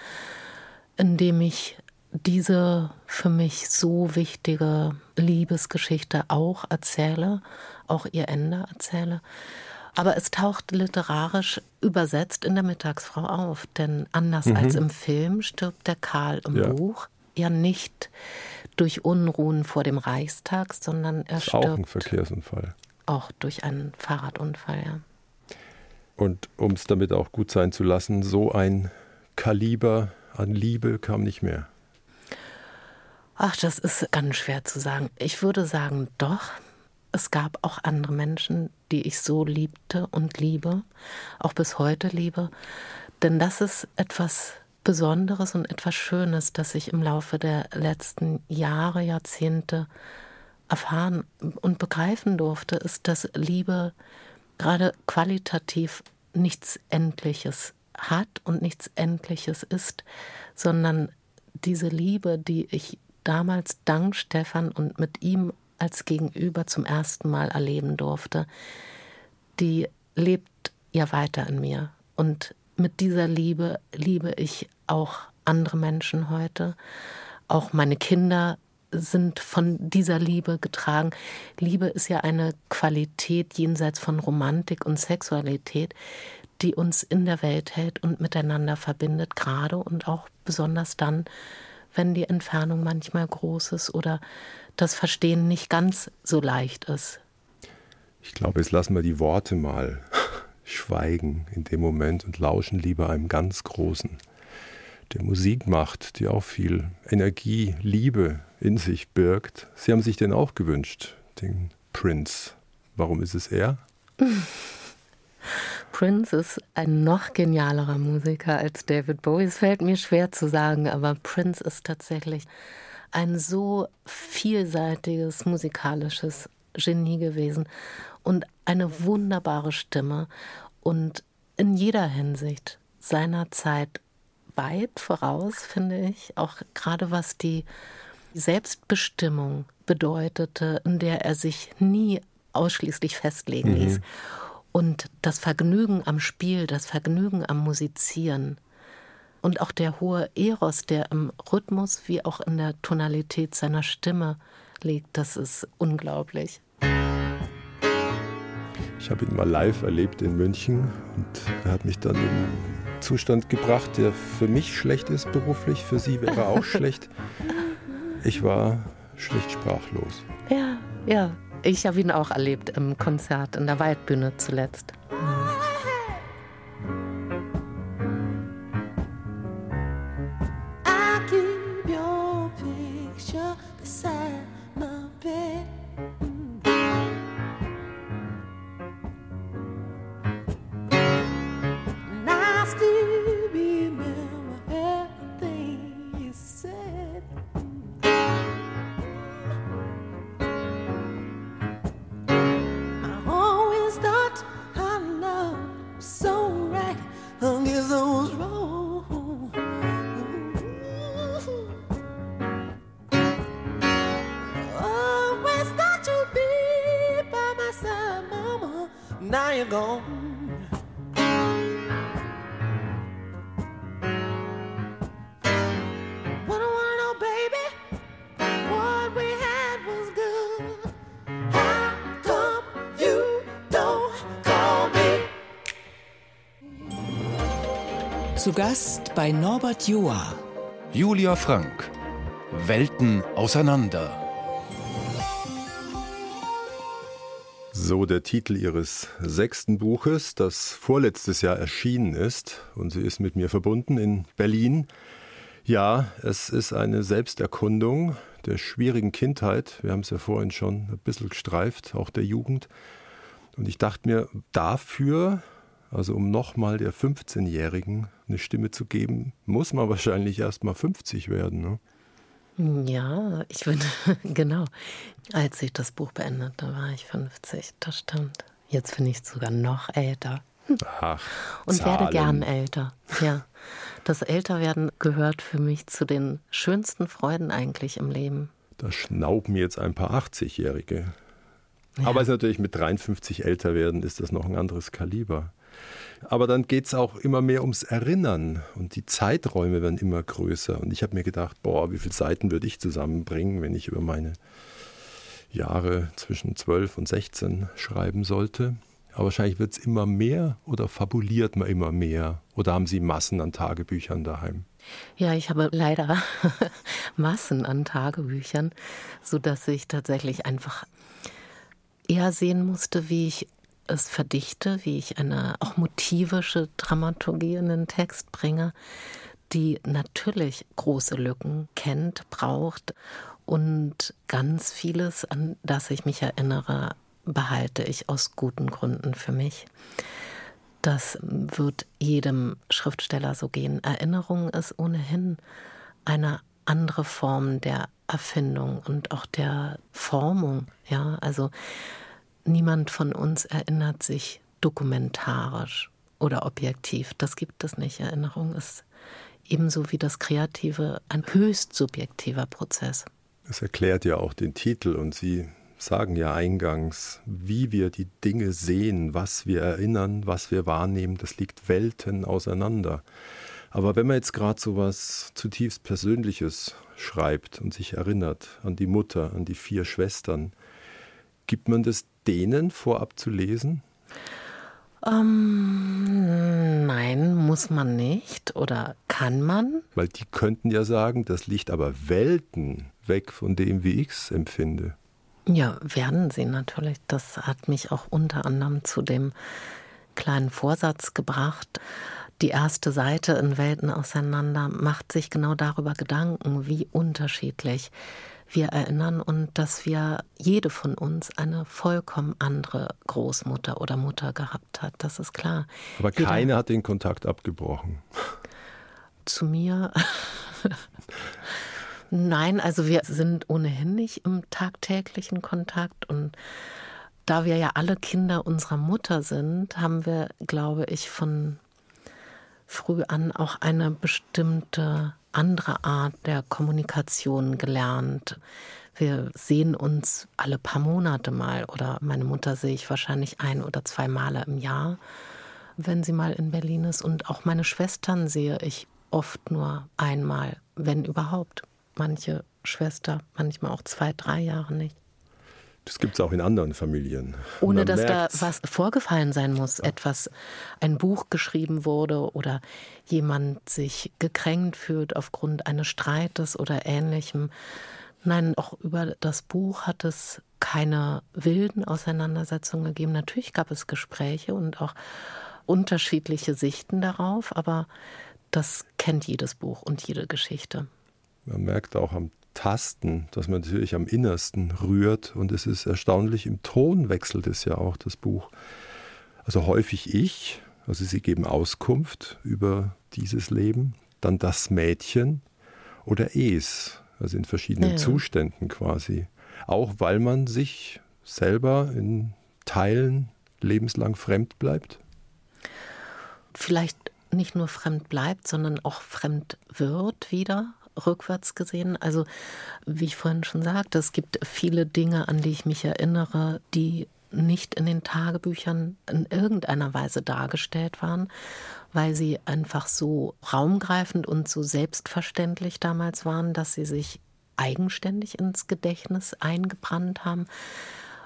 Speaker 2: in dem ich diese für mich so wichtige Liebesgeschichte auch erzähle, auch ihr Ende erzähle. Aber es taucht literarisch übersetzt in der Mittagsfrau auf, denn anders mhm. als im Film stirbt der Karl im ja. Buch ja nicht durch Unruhen vor dem Reichstag, sondern er stirbt. Auch
Speaker 1: ein Verkehrsunfall.
Speaker 2: Auch durch einen Fahrradunfall, ja.
Speaker 1: Und um es damit auch gut sein zu lassen, so ein Kaliber an Liebe kam nicht mehr.
Speaker 2: Ach, das ist ganz schwer zu sagen. Ich würde sagen, doch. Es gab auch andere Menschen, die ich so liebte und liebe, auch bis heute liebe. Denn das ist etwas Besonderes und etwas Schönes, das ich im Laufe der letzten Jahre, Jahrzehnte erfahren und begreifen durfte, ist, dass Liebe gerade qualitativ nichts Endliches hat und nichts Endliches ist, sondern diese Liebe, die ich damals dank Stefan und mit ihm als Gegenüber zum ersten Mal erleben durfte, die lebt ja weiter in mir. Und mit dieser Liebe liebe ich auch andere Menschen heute. Auch meine Kinder sind von dieser Liebe getragen. Liebe ist ja eine Qualität jenseits von Romantik und Sexualität, die uns in der Welt hält und miteinander verbindet, gerade und auch besonders dann, wenn die Entfernung manchmal groß ist oder das Verstehen nicht ganz so leicht ist.
Speaker 1: Ich glaube, jetzt lassen wir die Worte mal schweigen in dem Moment und lauschen lieber einem ganz Großen, der Musik macht, die auch viel Energie, Liebe in sich birgt. Sie haben sich den auch gewünscht, den Prince. Warum ist es er?
Speaker 2: Prince ist ein noch genialerer Musiker als David Bowie. Es fällt mir schwer zu sagen, aber Prince ist tatsächlich ein so vielseitiges musikalisches Genie gewesen und eine wunderbare Stimme und in jeder Hinsicht seiner Zeit weit voraus, finde ich, auch gerade was die Selbstbestimmung bedeutete, in der er sich nie ausschließlich festlegen mhm. Und das Vergnügen am Spiel, das Vergnügen am Musizieren und auch der hohe Eros, der im Rhythmus wie auch in der Tonalität seiner Stimme liegt, das ist unglaublich.
Speaker 1: Ich habe ihn mal live erlebt in München und er hat mich dann in einen Zustand gebracht, der für mich schlecht ist beruflich, für sie wäre auch schlecht. Ich war schlicht sprachlos.
Speaker 2: Ja, ja. Ich habe ihn auch erlebt im Konzert in der Waldbühne zuletzt.
Speaker 3: Zu Gast bei Norbert Joa.
Speaker 4: Julia Frank. Welten auseinander.
Speaker 1: So der Titel ihres sechsten Buches, das vorletztes Jahr erschienen ist. Und sie ist mit mir verbunden in Berlin. Ja, es ist eine Selbsterkundung der schwierigen Kindheit. Wir haben es ja vorhin schon ein bisschen gestreift, auch der Jugend. Und ich dachte mir, dafür also um nochmal der 15-Jährigen eine Stimme zu geben, muss man wahrscheinlich erst mal 50 werden.
Speaker 2: Ne? Ja, ich bin, genau. Als ich das Buch beendete, war ich 50, das stimmt. Jetzt bin ich sogar noch älter.
Speaker 1: Ach,
Speaker 2: Und
Speaker 1: Zahlen.
Speaker 2: werde gern älter. Ja. Das Älterwerden gehört für mich zu den schönsten Freuden eigentlich im Leben.
Speaker 1: Da schnauben jetzt ein paar 80-Jährige. Ja. Aber es ist natürlich mit 53 älter werden, ist das noch ein anderes Kaliber. Aber dann geht es auch immer mehr ums Erinnern und die Zeiträume werden immer größer. Und ich habe mir gedacht, boah, wie viele Seiten würde ich zusammenbringen, wenn ich über meine Jahre zwischen 12 und 16 schreiben sollte. Aber wahrscheinlich wird es immer mehr oder fabuliert man immer mehr? Oder haben Sie Massen an Tagebüchern daheim?
Speaker 2: Ja, ich habe leider Massen an Tagebüchern, sodass ich tatsächlich einfach eher sehen musste, wie ich es verdichte, wie ich eine auch motivische Dramaturgie in den Text bringe, die natürlich große Lücken kennt, braucht und ganz vieles, an das ich mich erinnere, behalte ich aus guten Gründen für mich. Das wird jedem Schriftsteller so gehen. Erinnerung ist ohnehin eine andere Form der Erfindung und auch der Formung. Ja, also niemand von uns erinnert sich dokumentarisch oder objektiv. Das gibt es nicht. Erinnerung ist ebenso wie das Kreative ein höchst subjektiver Prozess.
Speaker 1: Es erklärt ja auch den Titel und Sie sagen ja eingangs, wie wir die Dinge sehen, was wir erinnern, was wir wahrnehmen, das liegt Welten auseinander. Aber wenn man jetzt gerade so was zutiefst Persönliches schreibt und sich erinnert an die Mutter, an die vier Schwestern, gibt man das denen vorab zu lesen?
Speaker 2: Ähm, nein, muss man nicht oder kann man?
Speaker 1: Weil die könnten ja sagen, das liegt aber Welten weg von dem, wie ich es empfinde.
Speaker 2: Ja, werden sie natürlich. Das hat mich auch unter anderem zu dem kleinen Vorsatz gebracht. Die erste Seite in Welten auseinander macht sich genau darüber Gedanken, wie unterschiedlich wir erinnern und dass wir jede von uns eine vollkommen andere Großmutter oder Mutter gehabt hat. Das ist klar.
Speaker 1: Aber Jeder keine hat den Kontakt abgebrochen.
Speaker 2: Zu mir. Nein, also wir sind ohnehin nicht im tagtäglichen Kontakt und da wir ja alle Kinder unserer Mutter sind, haben wir, glaube ich, von früh an auch eine bestimmte andere Art der Kommunikation gelernt. Wir sehen uns alle paar Monate mal oder meine Mutter sehe ich wahrscheinlich ein oder zwei Male im Jahr, wenn sie mal in Berlin ist. Und auch meine Schwestern sehe ich oft nur einmal, wenn überhaupt. Manche Schwester manchmal auch zwei, drei Jahre nicht.
Speaker 1: Das gibt es auch in anderen Familien.
Speaker 2: Ohne dass merkt's. da was vorgefallen sein muss, ja. etwas, ein Buch geschrieben wurde oder jemand sich gekränkt fühlt aufgrund eines Streites oder ähnlichem. Nein, auch über das Buch hat es keine wilden Auseinandersetzungen gegeben. Natürlich gab es Gespräche und auch unterschiedliche Sichten darauf, aber das kennt jedes Buch und jede Geschichte.
Speaker 1: Man merkt auch am Tasten, dass man natürlich am Innersten rührt. Und es ist erstaunlich, im Ton wechselt es ja auch, das Buch. Also häufig ich, also sie geben Auskunft über dieses Leben, dann das Mädchen oder es, also in verschiedenen ja. Zuständen quasi. Auch weil man sich selber in Teilen lebenslang fremd bleibt?
Speaker 2: Vielleicht nicht nur fremd bleibt, sondern auch fremd wird wieder rückwärts gesehen. Also, wie ich vorhin schon sagte, es gibt viele Dinge, an die ich mich erinnere, die nicht in den Tagebüchern in irgendeiner Weise dargestellt waren, weil sie einfach so raumgreifend und so selbstverständlich damals waren, dass sie sich eigenständig ins Gedächtnis eingebrannt haben.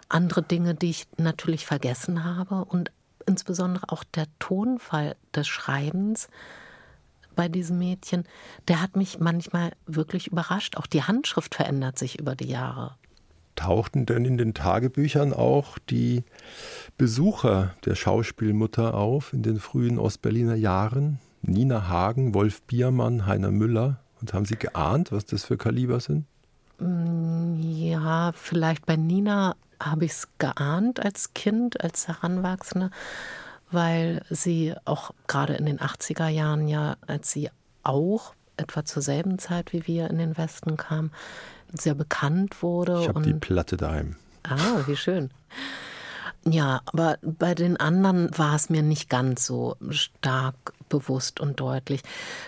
Speaker 2: Andere Dinge, die ich natürlich vergessen habe und insbesondere auch der Tonfall des Schreibens bei diesem Mädchen, der hat mich manchmal wirklich überrascht. Auch die Handschrift verändert sich über die Jahre.
Speaker 1: Tauchten denn in den Tagebüchern auch die Besucher der Schauspielmutter auf in den frühen Ostberliner Jahren? Nina Hagen, Wolf Biermann, Heiner Müller. Und haben Sie geahnt, was das für Kaliber sind?
Speaker 2: Mm, ja, vielleicht bei Nina habe ich es geahnt als Kind, als Heranwachsende weil sie auch gerade in den 80er Jahren ja, als sie auch etwa zur selben Zeit wie wir in den Westen kam, sehr bekannt wurde.
Speaker 1: Ich habe die Platte daheim.
Speaker 2: Ah, wie schön. Ja, aber bei den anderen war es mir nicht ganz so stark bewusst und deutlich.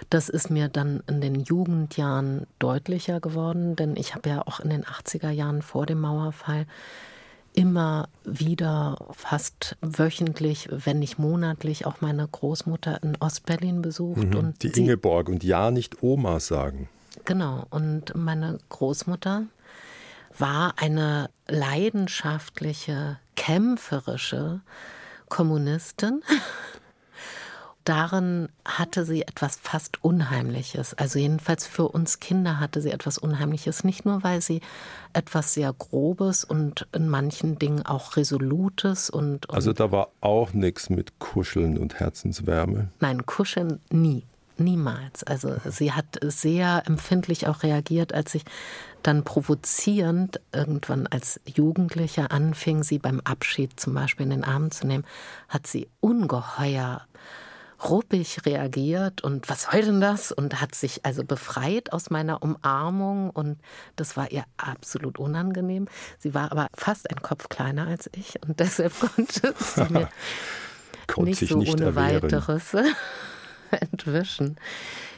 Speaker 2: Das ist mir dann in den Jugendjahren deutlicher geworden, denn ich habe ja auch in den 80er Jahren vor dem Mauerfall immer wieder fast wöchentlich, wenn nicht monatlich, auch meine Großmutter in Ostberlin besucht. Mhm,
Speaker 1: und die Ingeborg und ja nicht Oma sagen.
Speaker 2: Genau, und meine Großmutter war eine leidenschaftliche, kämpferische Kommunistin darin hatte sie etwas fast Unheimliches. Also jedenfalls für uns Kinder hatte sie etwas Unheimliches. Nicht nur, weil sie etwas sehr Grobes und in manchen Dingen auch Resolutes und. und
Speaker 1: also da war auch nichts mit Kuscheln und Herzenswärme.
Speaker 2: Nein, Kuscheln nie. Niemals. Also sie hat sehr empfindlich auch reagiert, als ich dann provozierend irgendwann als Jugendlicher anfing, sie beim Abschied zum Beispiel in den Arm zu nehmen, hat sie ungeheuer ruppig reagiert und was soll denn das? Und hat sich also befreit aus meiner Umarmung und das war ihr absolut unangenehm. Sie war aber fast ein Kopf kleiner als ich und deshalb konnte sie mir nicht so nicht ohne erwehren. weiteres entwischen.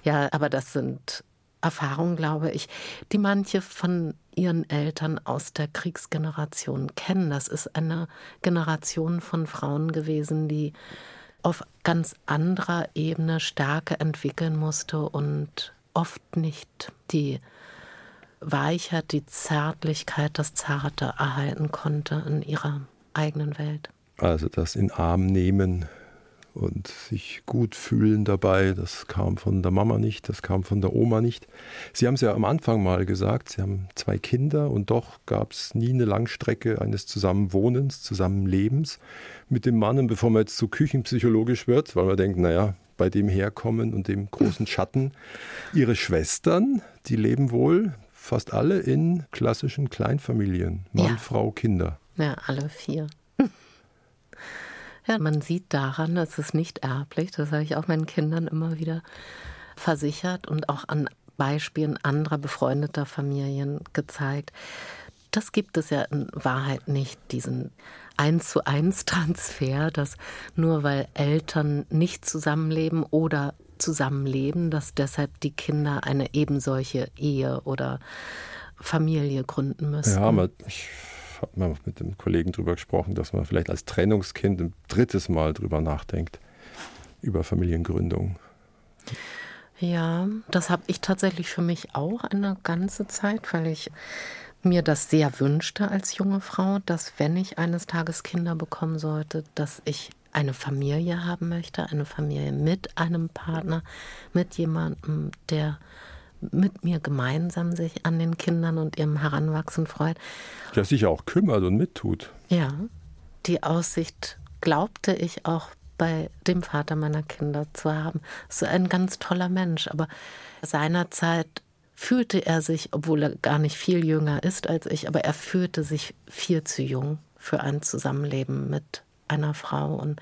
Speaker 2: Ja, aber das sind Erfahrungen, glaube ich, die manche von ihren Eltern aus der Kriegsgeneration kennen. Das ist eine Generation von Frauen gewesen, die auf ganz anderer Ebene Stärke entwickeln musste und oft nicht die Weichheit, die Zärtlichkeit, das Zarte erhalten konnte in ihrer eigenen Welt.
Speaker 1: Also das in Arm nehmen und sich gut fühlen dabei. Das kam von der Mama nicht, das kam von der Oma nicht. Sie haben es ja am Anfang mal gesagt, Sie haben zwei Kinder und doch gab es nie eine Langstrecke eines Zusammenwohnens, Zusammenlebens mit dem Mann. Und bevor man jetzt zu küchenpsychologisch wird, weil man denkt, naja, bei dem Herkommen und dem großen Schatten. Ihre Schwestern, die leben wohl fast alle in klassischen Kleinfamilien. Mann, ja. Frau, Kinder.
Speaker 2: Ja, alle vier. Ja, man sieht daran, dass es nicht erblich, das habe ich auch meinen Kindern immer wieder versichert und auch an Beispielen anderer befreundeter Familien gezeigt. Das gibt es ja in Wahrheit nicht, diesen eins zu eins Transfer, dass nur weil Eltern nicht zusammenleben oder zusammenleben, dass deshalb die Kinder eine ebensolche Ehe oder Familie gründen müssen.
Speaker 1: Ja, aber ich habe mal mit dem Kollegen darüber gesprochen, dass man vielleicht als Trennungskind ein drittes Mal drüber nachdenkt, über Familiengründung.
Speaker 2: Ja, das habe ich tatsächlich für mich auch eine ganze Zeit, weil ich mir das sehr wünschte als junge Frau, dass wenn ich eines Tages Kinder bekommen sollte, dass ich eine Familie haben möchte, eine Familie mit einem Partner, mit jemandem, der mit mir gemeinsam sich an den Kindern und ihrem Heranwachsen freut.
Speaker 1: Der sich auch kümmert und mittut.
Speaker 2: Ja, die Aussicht glaubte ich auch bei dem Vater meiner Kinder zu haben. So ein ganz toller Mensch, aber seinerzeit fühlte er sich, obwohl er gar nicht viel jünger ist als ich, aber er fühlte sich viel zu jung für ein Zusammenleben mit einer Frau. Und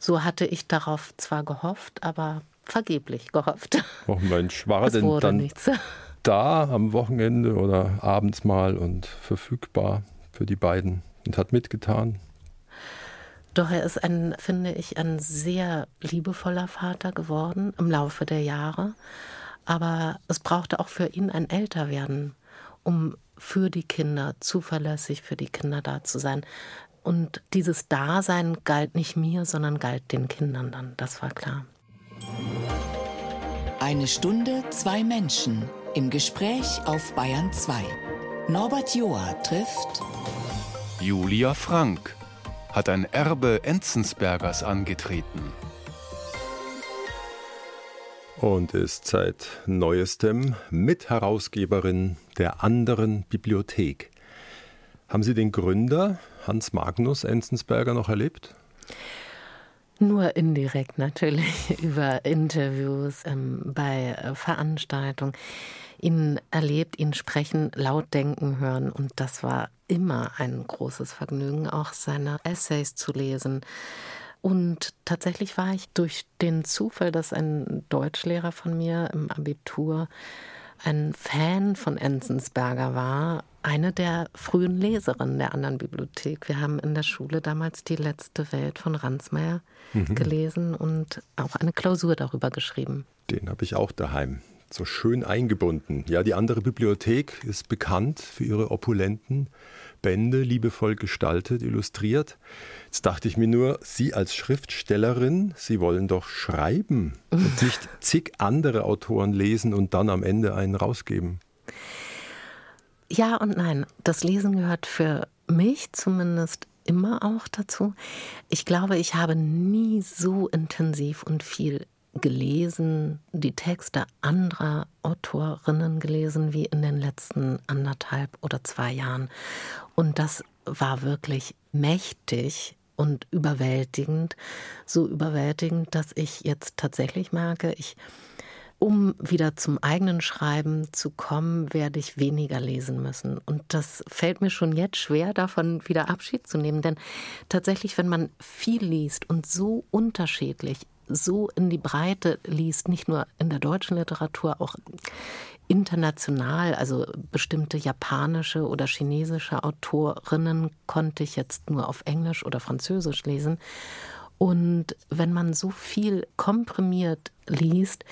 Speaker 2: so hatte ich darauf zwar gehofft, aber vergeblich gehofft.
Speaker 1: Oh Mensch, war er denn dann nichts. da am Wochenende oder abends mal und verfügbar für die beiden und hat mitgetan?
Speaker 2: Doch er ist ein, finde ich, ein sehr liebevoller Vater geworden im Laufe der Jahre. Aber es brauchte auch für ihn ein Älterwerden, um für die Kinder zuverlässig für die Kinder da zu sein. Und dieses Dasein galt nicht mir, sondern galt den Kindern dann. Das war klar.
Speaker 3: Eine Stunde, zwei Menschen im Gespräch auf Bayern 2. Norbert Joa trifft
Speaker 4: Julia Frank, hat ein Erbe Enzensbergers angetreten
Speaker 1: und ist seit neuestem Mitherausgeberin der anderen Bibliothek. Haben Sie den Gründer Hans Magnus Enzensberger noch erlebt?
Speaker 2: Nur indirekt natürlich über Interviews ähm, bei äh, Veranstaltungen. Ihn erlebt, ihn sprechen, laut denken hören und das war immer ein großes Vergnügen, auch seine Essays zu lesen. Und tatsächlich war ich durch den Zufall, dass ein Deutschlehrer von mir im Abitur ein Fan von Enzensberger war, eine der frühen Leserinnen der anderen Bibliothek. Wir haben in der Schule damals die letzte Welt von Ransmayr mhm. gelesen und auch eine Klausur darüber geschrieben.
Speaker 1: Den habe ich auch daheim. So schön eingebunden. Ja, die andere Bibliothek ist bekannt für ihre opulenten Bände, liebevoll gestaltet, illustriert. Jetzt dachte ich mir nur, Sie als Schriftstellerin, Sie wollen doch schreiben und nicht zig andere Autoren lesen und dann am Ende einen rausgeben.
Speaker 2: Ja und nein. Das Lesen gehört für mich zumindest immer auch dazu. Ich glaube, ich habe nie so intensiv und viel gelesen, die Texte anderer Autorinnen gelesen wie in den letzten anderthalb oder zwei Jahren. Und das war wirklich mächtig und überwältigend. So überwältigend, dass ich jetzt tatsächlich merke, ich um wieder zum eigenen Schreiben zu kommen, werde ich weniger lesen müssen. Und das fällt mir schon jetzt schwer, davon wieder Abschied zu nehmen. Denn tatsächlich, wenn man viel liest und so unterschiedlich, so in die Breite liest, nicht nur in der deutschen Literatur, auch international, also bestimmte japanische oder chinesische Autorinnen konnte ich jetzt nur auf Englisch oder Französisch lesen. Und wenn man so viel komprimiert liest,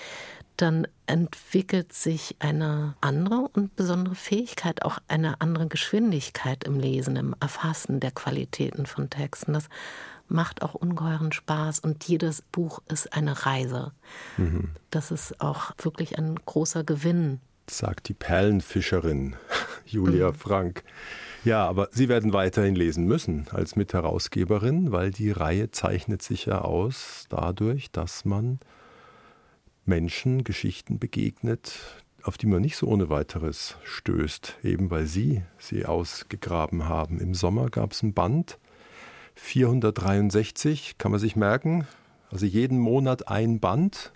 Speaker 2: dann entwickelt sich eine andere und besondere Fähigkeit, auch eine andere Geschwindigkeit im Lesen, im Erfassen der Qualitäten von Texten. Das macht auch ungeheuren Spaß und jedes Buch ist eine Reise. Mhm. Das ist auch wirklich ein großer Gewinn.
Speaker 1: Sagt die Perlenfischerin Julia mhm. Frank. Ja, aber Sie werden weiterhin lesen müssen als Mitherausgeberin, weil die Reihe zeichnet sich ja aus dadurch, dass man Menschen, Geschichten begegnet, auf die man nicht so ohne weiteres stößt, eben weil Sie sie ausgegraben haben. Im Sommer gab es ein Band, 463, kann man sich merken, also jeden Monat ein Band.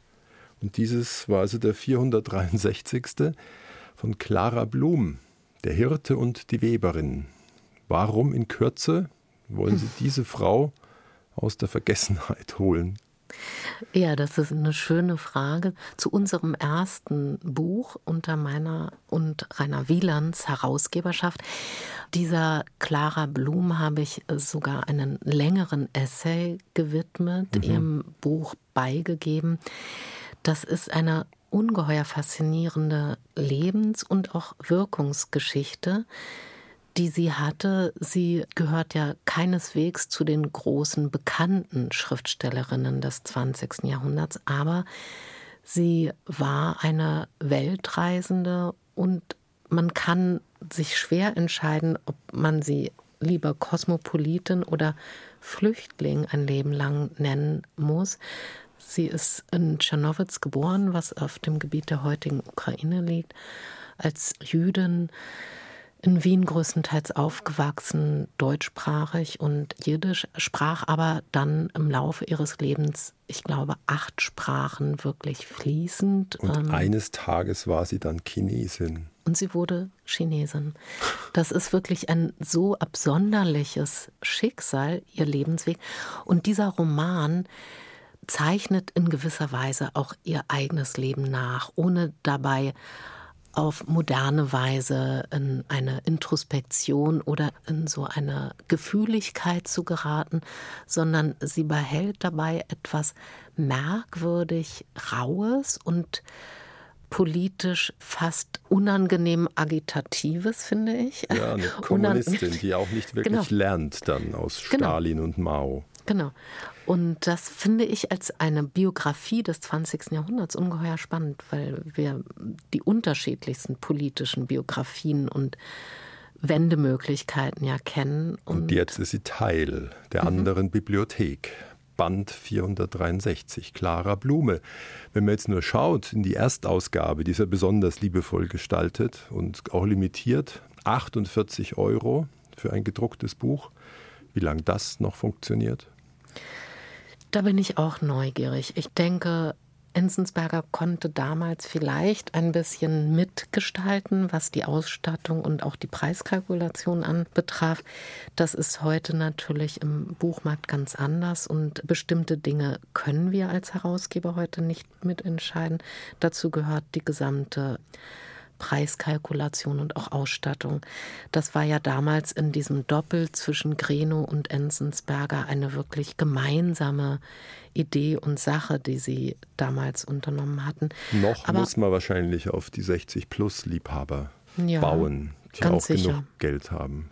Speaker 1: Und dieses war also der 463. von Clara Blum, Der Hirte und die Weberin. Warum in Kürze wollen Sie diese Frau aus der Vergessenheit holen?
Speaker 2: Ja, das ist eine schöne Frage. Zu unserem ersten Buch unter meiner und Rainer Wielands Herausgeberschaft, dieser Clara Blum, habe ich sogar einen längeren Essay gewidmet, mhm. ihrem Buch beigegeben. Das ist eine ungeheuer faszinierende Lebens- und auch Wirkungsgeschichte die sie hatte. Sie gehört ja keineswegs zu den großen bekannten Schriftstellerinnen des 20. Jahrhunderts, aber sie war eine Weltreisende und man kann sich schwer entscheiden, ob man sie lieber Kosmopolitin oder Flüchtling ein Leben lang nennen muss. Sie ist in Tschernowitz geboren, was auf dem Gebiet der heutigen Ukraine liegt, als Jüdin in Wien größtenteils aufgewachsen, deutschsprachig und jiddisch, sprach aber dann im Laufe ihres Lebens, ich glaube, acht Sprachen wirklich fließend.
Speaker 1: Und ähm, eines Tages war sie dann Chinesin.
Speaker 2: Und sie wurde Chinesin. Das ist wirklich ein so absonderliches Schicksal, ihr Lebensweg. Und dieser Roman zeichnet in gewisser Weise auch ihr eigenes Leben nach, ohne dabei auf moderne Weise in eine Introspektion oder in so eine Gefühligkeit zu geraten, sondern sie behält dabei etwas merkwürdig Raues und politisch fast unangenehm Agitatives, finde ich.
Speaker 1: Ja, eine Kommunistin, die auch nicht wirklich genau. lernt dann aus genau. Stalin genau. und Mao.
Speaker 2: Genau. Und das finde ich als eine Biografie des 20. Jahrhunderts ungeheuer spannend, weil wir die unterschiedlichsten politischen Biografien und Wendemöglichkeiten ja kennen.
Speaker 1: Und, und jetzt ist sie Teil der mhm. anderen Bibliothek. Band 463, Clara Blume. Wenn man jetzt nur schaut in die Erstausgabe, die ist ja besonders liebevoll gestaltet und auch limitiert, 48 Euro für ein gedrucktes Buch. Wie lange das noch funktioniert?
Speaker 2: Da bin ich auch neugierig. Ich denke, Enzensberger konnte damals vielleicht ein bisschen mitgestalten, was die Ausstattung und auch die Preiskalkulation anbetraf. Das ist heute natürlich im Buchmarkt ganz anders und bestimmte Dinge können wir als Herausgeber heute nicht mitentscheiden. Dazu gehört die gesamte Preiskalkulation und auch Ausstattung. Das war ja damals in diesem Doppel zwischen Greno und Enzensberger eine wirklich gemeinsame Idee und Sache, die sie damals unternommen hatten.
Speaker 1: Noch Aber, muss man wahrscheinlich auf die 60-Plus-Liebhaber ja, bauen, die auch sicher. genug Geld haben.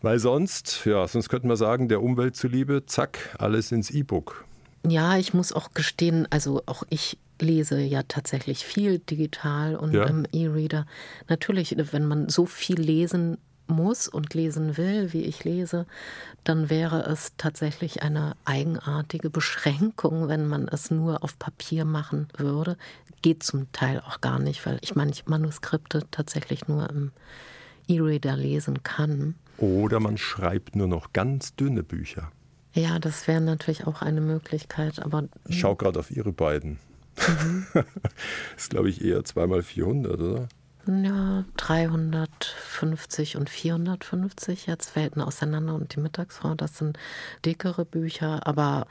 Speaker 1: Weil sonst, ja, sonst könnte man sagen, der Umwelt zuliebe, zack, alles ins E-Book.
Speaker 2: Ja, ich muss auch gestehen, also auch ich lese ja tatsächlich viel digital und ja. im E-Reader. Natürlich, wenn man so viel lesen muss und lesen will, wie ich lese, dann wäre es tatsächlich eine eigenartige Beschränkung, wenn man es nur auf Papier machen würde. Geht zum Teil auch gar nicht, weil ich manche Manuskripte tatsächlich nur im E-Reader lesen kann.
Speaker 1: Oder man schreibt nur noch ganz dünne Bücher.
Speaker 2: Ja, das wäre natürlich auch eine Möglichkeit, aber.
Speaker 1: Ich schaue gerade auf Ihre beiden. Mhm. das ist, glaube ich, eher zweimal 400, oder?
Speaker 2: Ja, 350 und 450 jetzt Welten auseinander und die Mittagsfrau, das sind dickere Bücher, aber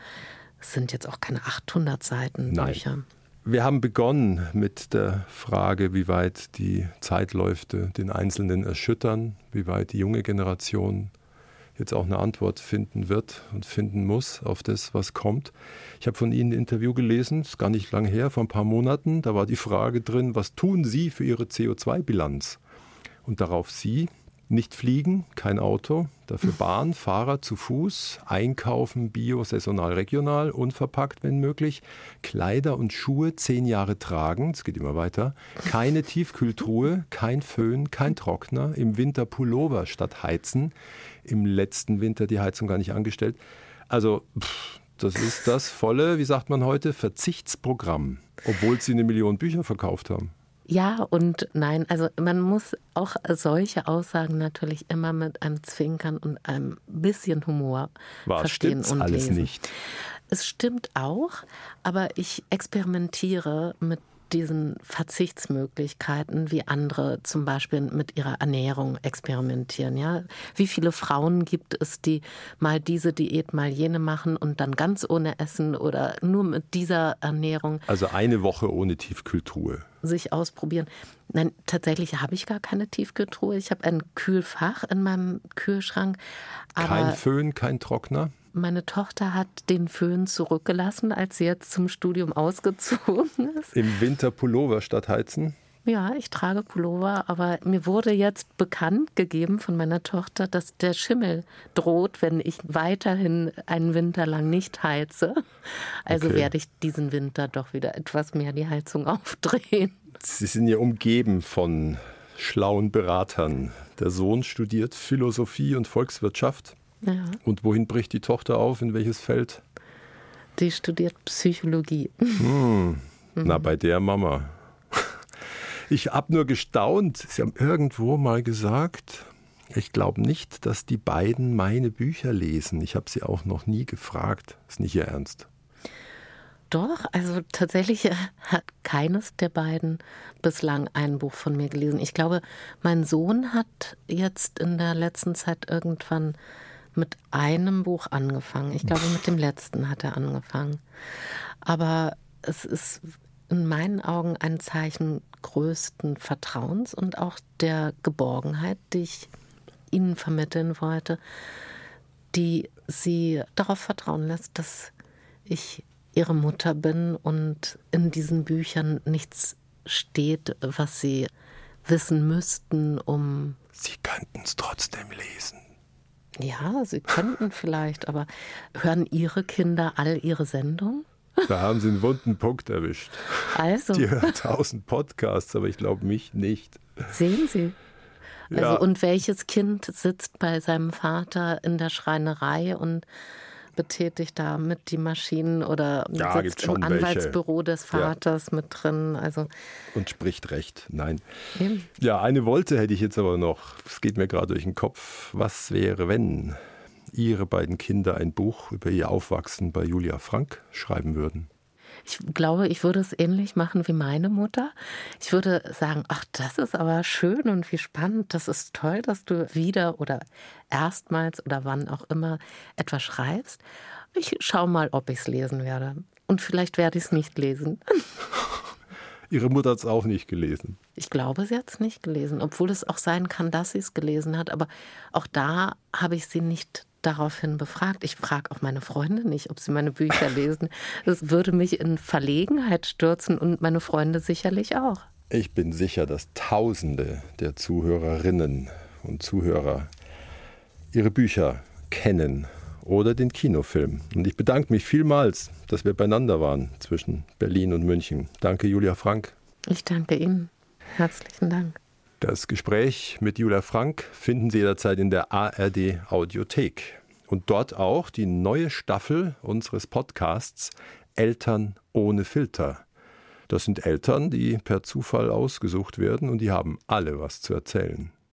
Speaker 2: es sind jetzt auch keine 800 Seiten Bücher.
Speaker 1: Wir haben begonnen mit der Frage, wie weit die Zeitläufe den Einzelnen erschüttern, wie weit die junge Generation jetzt auch eine Antwort finden wird und finden muss auf das, was kommt. Ich habe von Ihnen ein Interview gelesen, ist gar nicht lange her, vor ein paar Monaten. Da war die Frage drin, was tun Sie für Ihre CO2-Bilanz? Und darauf Sie, Nicht fliegen, kein Auto, dafür Bahn, Fahrrad zu Fuß, einkaufen, bio, saisonal, regional, unverpackt, wenn möglich, Kleider und Schuhe zehn Jahre tragen, es geht immer weiter, keine Tiefkühltruhe, kein Föhn, kein Trockner, im Winter Pullover statt Heizen, im letzten Winter die Heizung gar nicht angestellt. Also, pff, das ist das volle, wie sagt man heute, Verzichtsprogramm, obwohl sie eine Million Bücher verkauft haben.
Speaker 2: Ja und nein. Also man muss auch solche Aussagen natürlich immer mit einem Zwinkern und einem bisschen Humor
Speaker 1: Was,
Speaker 2: verstehen und
Speaker 1: alles
Speaker 2: lesen.
Speaker 1: nicht.
Speaker 2: Es stimmt auch, aber ich experimentiere mit diesen Verzichtsmöglichkeiten, wie andere zum Beispiel mit ihrer Ernährung experimentieren. Ja? Wie viele Frauen gibt es, die mal diese Diät, mal jene machen und dann ganz ohne Essen oder nur mit dieser Ernährung
Speaker 1: Also eine Woche ohne Tiefkühltruhe.
Speaker 2: sich ausprobieren. Nein, tatsächlich habe ich gar keine Tiefkühltruhe. Ich habe ein Kühlfach in meinem Kühlschrank. Aber
Speaker 1: Kein Föhn, kein Trockner.
Speaker 2: Meine Tochter hat den Föhn zurückgelassen, als sie jetzt zum Studium ausgezogen ist.
Speaker 1: Im Winter Pullover statt Heizen.
Speaker 2: Ja, ich trage Pullover, aber mir wurde jetzt bekannt gegeben von meiner Tochter, dass der Schimmel droht, wenn ich weiterhin einen Winter lang nicht heize. Also
Speaker 1: Okay.
Speaker 2: werde ich diesen Winter doch wieder etwas mehr die Heizung aufdrehen.
Speaker 1: Sie sind ja umgeben von schlauen Beratern. Der Sohn studiert Philosophie und Volkswirtschaft.
Speaker 2: Ja,
Speaker 1: Und wohin bricht die Tochter auf? In welches Feld?
Speaker 2: die studiert Psychologie.
Speaker 1: Na, bei der Mama. Ich habe nur gestaunt. Sie haben irgendwo mal gesagt, ich glaube nicht, dass die beiden meine Bücher lesen. Ich habe sie auch noch nie gefragt. Ist nicht ihr Ernst.
Speaker 2: Doch, also tatsächlich äh, hat keines der beiden bislang ein Buch von mir gelesen. Ich glaube, mein Sohn hat jetzt in der letzten Zeit irgendwann mit einem Buch angefangen. Ich glaube, mit dem letzten hat er angefangen. Aber es ist in meinen Augen ein Zeichen größten Vertrauens und auch der Geborgenheit, die ich Ihnen vermitteln wollte, die Sie darauf vertrauen lässt, dass ich Ihre Mutter bin und in diesen Büchern nichts steht, was Sie wissen müssten, um
Speaker 1: Sie könnten es trotzdem lesen.
Speaker 2: Ja, Sie könnten vielleicht, aber hören Ihre Kinder all Ihre Sendungen?
Speaker 1: Da haben Sie einen wunden Punkt erwischt.
Speaker 2: Also,
Speaker 1: Die hören tausend Podcasts, aber ich glaube mich nicht.
Speaker 2: sehen Sie. Also,
Speaker 1: Ja.
Speaker 2: und welches Kind sitzt bei seinem Vater in der Schreinerei und betätigt da mit die Maschinen oder
Speaker 1: Ja,
Speaker 2: sitzt im
Speaker 1: schon welche.
Speaker 2: Anwaltsbüro des
Speaker 1: Ja.
Speaker 2: Vaters mit drin? Also,
Speaker 1: Und spricht recht. Nein.
Speaker 2: eben.
Speaker 1: Ja, eine Wolte hätte ich jetzt aber noch. Es geht mir gerade durch den Kopf. Was wäre, wenn Ihre beiden Kinder ein Buch über ihr Aufwachsen bei Julia Frank schreiben würden?
Speaker 2: Ich glaube, ich würde es ähnlich machen wie meine Mutter. Ich würde sagen, ach, das ist aber schön und wie spannend. Das ist toll, dass du wieder oder erstmals oder wann auch immer etwas schreibst. Ich schaue mal, ob ich es lesen werde. Und vielleicht werde ich es nicht lesen.
Speaker 1: Ihre Mutter hat es auch nicht gelesen.
Speaker 2: Ich glaube, sie hat es nicht gelesen, obwohl es auch sein kann, dass sie es gelesen hat. Aber auch da habe ich sie nicht daraufhin befragt. Ich frage auch meine Freunde nicht, ob sie meine Bücher lesen. Das würde mich in Verlegenheit stürzen und meine Freunde sicherlich auch.
Speaker 1: Ich bin sicher, dass Tausende der Zuhörerinnen und Zuhörer ihre Bücher kennen oder den Kinofilm. Und ich bedanke mich vielmals, dass wir beieinander waren zwischen Berlin und München. Danke, Julia Frank.
Speaker 2: Ich danke Ihnen. Herzlichen Dank.
Speaker 1: Das Gespräch mit Julia Frank finden Sie jederzeit in der ARD Audiothek. Und dort auch die neue Staffel unseres Podcasts Eltern ohne Filter. Das sind Eltern, die per Zufall ausgesucht werden und die haben alle was zu erzählen.